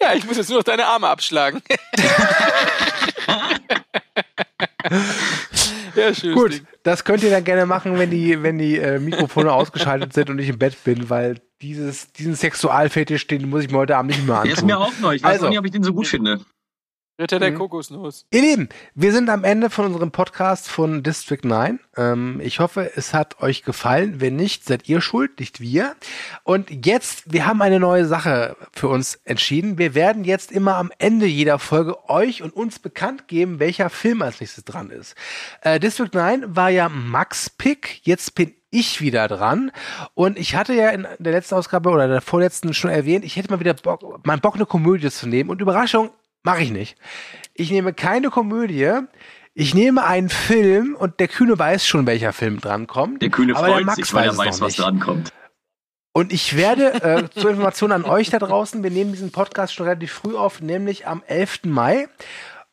ja, ich muss jetzt nur noch deine Arme abschlagen. *laughs* ja, schön. Gut, das könnt ihr dann gerne machen, wenn die, wenn die äh, Mikrofone *laughs* ausgeschaltet sind und ich im Bett bin, weil dieses, diesen Sexualfetisch, den muss ich mir heute Abend nicht mehr Der ist mir auch neu. Ich weiß Also. auch nicht, ob ich den so gut finde. Ritter der Mhm. Kokosnuss. Ihr Lieben, wir sind am Ende von unserem Podcast von District 9. Ähm, ich hoffe, es hat euch gefallen. Wenn nicht, seid ihr schuld, nicht wir. Und jetzt, wir haben eine neue Sache für uns entschieden. Wir werden jetzt immer am Ende jeder Folge euch und uns bekannt geben, welcher Film als nächstes dran ist. Äh, District 9 war ja Max Pick. Jetzt bin ich wieder dran. Und ich hatte ja in der letzten Ausgabe oder der vorletzten schon erwähnt, ich hätte mal wieder Bock, mein Bock, eine Komödie zu nehmen. Und Überraschung, mache ich nicht. Ich nehme keine Komödie. Ich nehme einen Film und der Kühne weiß schon, welcher Film drankommt. Der Kühne aber der freut Max sich, weil weiß er weiß, was drankommt. Und ich werde äh, zur Information an euch da draußen, wir nehmen diesen Podcast schon relativ früh auf, nämlich am 11. Mai.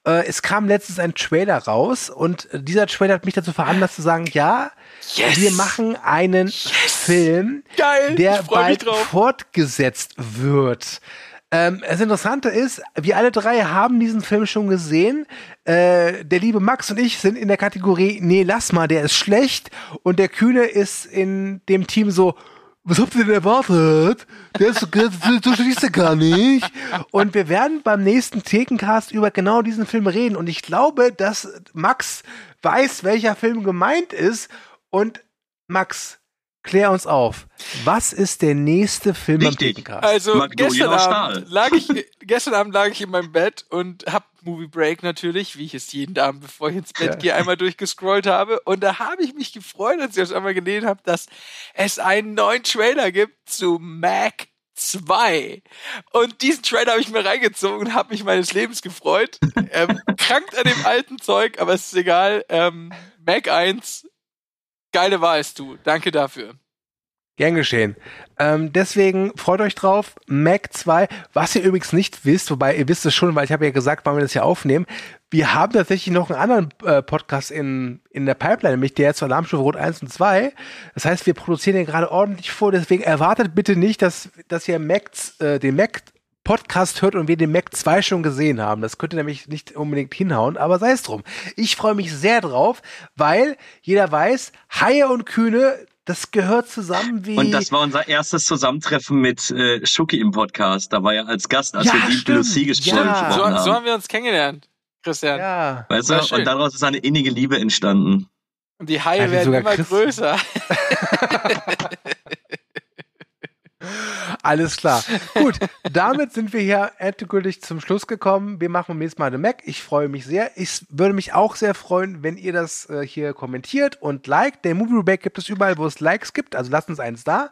Äh, es kam letztens ein Trailer raus und dieser Trailer hat mich dazu veranlasst zu sagen, ja, Yes! wir machen einen Film, Geil, der bald fortgesetzt wird. Ähm, das Interessante ist, wir alle drei haben diesen Film schon gesehen. Äh, der liebe Max und ich sind in der Kategorie, nee, lass mal, der ist schlecht. Und der Kühne ist in dem Team so, was habt ihr denn erwartet? Der ist so, ist er gar nicht. Und wir werden beim nächsten Thekencast über genau diesen Film reden. Und ich glaube, dass Max weiß, welcher Film gemeint ist. Und Max, klär uns auf. Was ist der nächste Film Richtig. am Petencast? Also gestern Abend, lag ich, gestern Abend lag ich in meinem Bett und hab Movie Break natürlich, wie ich es jeden Abend, bevor ich ins Bett Ja. gehe, einmal durchgescrollt habe. Und da habe ich mich gefreut, als ich das einmal gelesen habe, dass es einen neuen Trailer gibt zu Mac 2. Und diesen Trailer habe ich mir reingezogen und habe mich meines Lebens gefreut. ähm, krankt an dem alten Zeug, aber es ist egal. Ähm, Mac 1, geile Wahl ist du. Danke dafür. Gern geschehen. Ähm, deswegen freut euch drauf. Mac 2, was ihr übrigens nicht wisst, wobei ihr wisst es schon, weil ich habe ja gesagt, wann wir das hier aufnehmen. Wir haben tatsächlich noch einen anderen äh, Podcast in, in der Pipeline, nämlich der zur Alarmstufe Rot 1 und 2. Das heißt, wir produzieren den gerade ordentlich vor, deswegen erwartet bitte nicht, dass, dass ihr Mac, äh, den Mac Podcast hört und wir den Mac 2 schon gesehen haben. Das könnte nämlich nicht unbedingt hinhauen, aber sei es drum. Ich freue mich sehr drauf, weil jeder weiß, Haie und Kühne, das gehört zusammen wie. Und das war unser erstes Zusammentreffen mit äh, Schuki im Podcast. Da war er als Gast, als Ja, wir stimmt. Sea gesprochen Ja. So, haben. so haben wir uns kennengelernt, Christian. ja. weißt du? Und daraus ist eine innige Liebe entstanden. Und die Haie Ja, werden sogar immer Christen. größer. *laughs* *laughs* Alles klar. Gut, damit sind wir hier endgültig zum Schluss gekommen. Wir machen beim nächsten Mal den Mac. Ich freue mich sehr. Ich würde mich auch sehr freuen, wenn ihr das äh, hier kommentiert und liked. Der Movie Back gibt es überall, wo es Likes gibt. Also lasst uns eins da.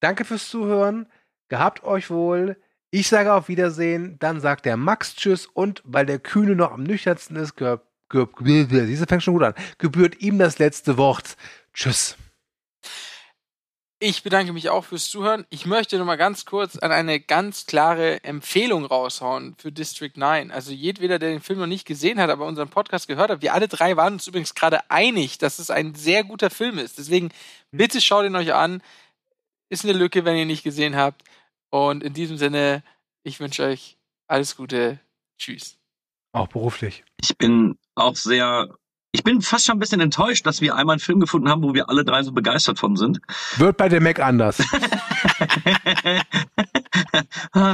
Danke fürs Zuhören. Gehabt euch wohl. Ich sage auf Wiedersehen. Dann sagt der Max Tschüss. Und weil der Kühne noch am nüchternsten ist, gehört, diese fängt schon gut an, gebührt ihm das letzte Wort. Tschüss. Ich bedanke mich auch fürs Zuhören. Ich möchte noch mal ganz kurz an eine ganz klare Empfehlung raushauen für District 9. Also jedweder, der den Film noch nicht gesehen hat, aber unseren Podcast gehört hat, wir alle drei waren uns übrigens gerade einig, dass es ein sehr guter Film ist. Deswegen bitte schaut ihn euch an. Ist eine Lücke, wenn ihr ihn nicht gesehen habt. Und in diesem Sinne, ich wünsche euch alles Gute. Tschüss. Auch beruflich. Ich bin auch sehr, ich bin fast schon ein bisschen enttäuscht, dass wir einmal einen Film gefunden haben, wo wir alle drei so begeistert von sind. Wird bei dem Mac anders. *laughs*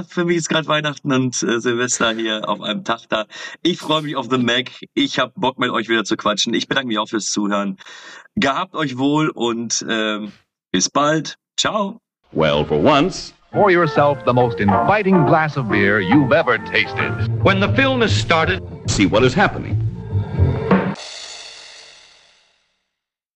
Für mich ist gerade Weihnachten und äh, Silvester hier auf einem Tag da. Ich freue mich auf The Mac. Ich habe Bock mit euch wieder zu quatschen. Ich bedanke mich auch fürs Zuhören. Gehabt euch wohl und ähm, bis bald. Ciao. Well, for once, Pour yourself the most inviting glass of beer you've ever tasted. When the film is started, see what is happening.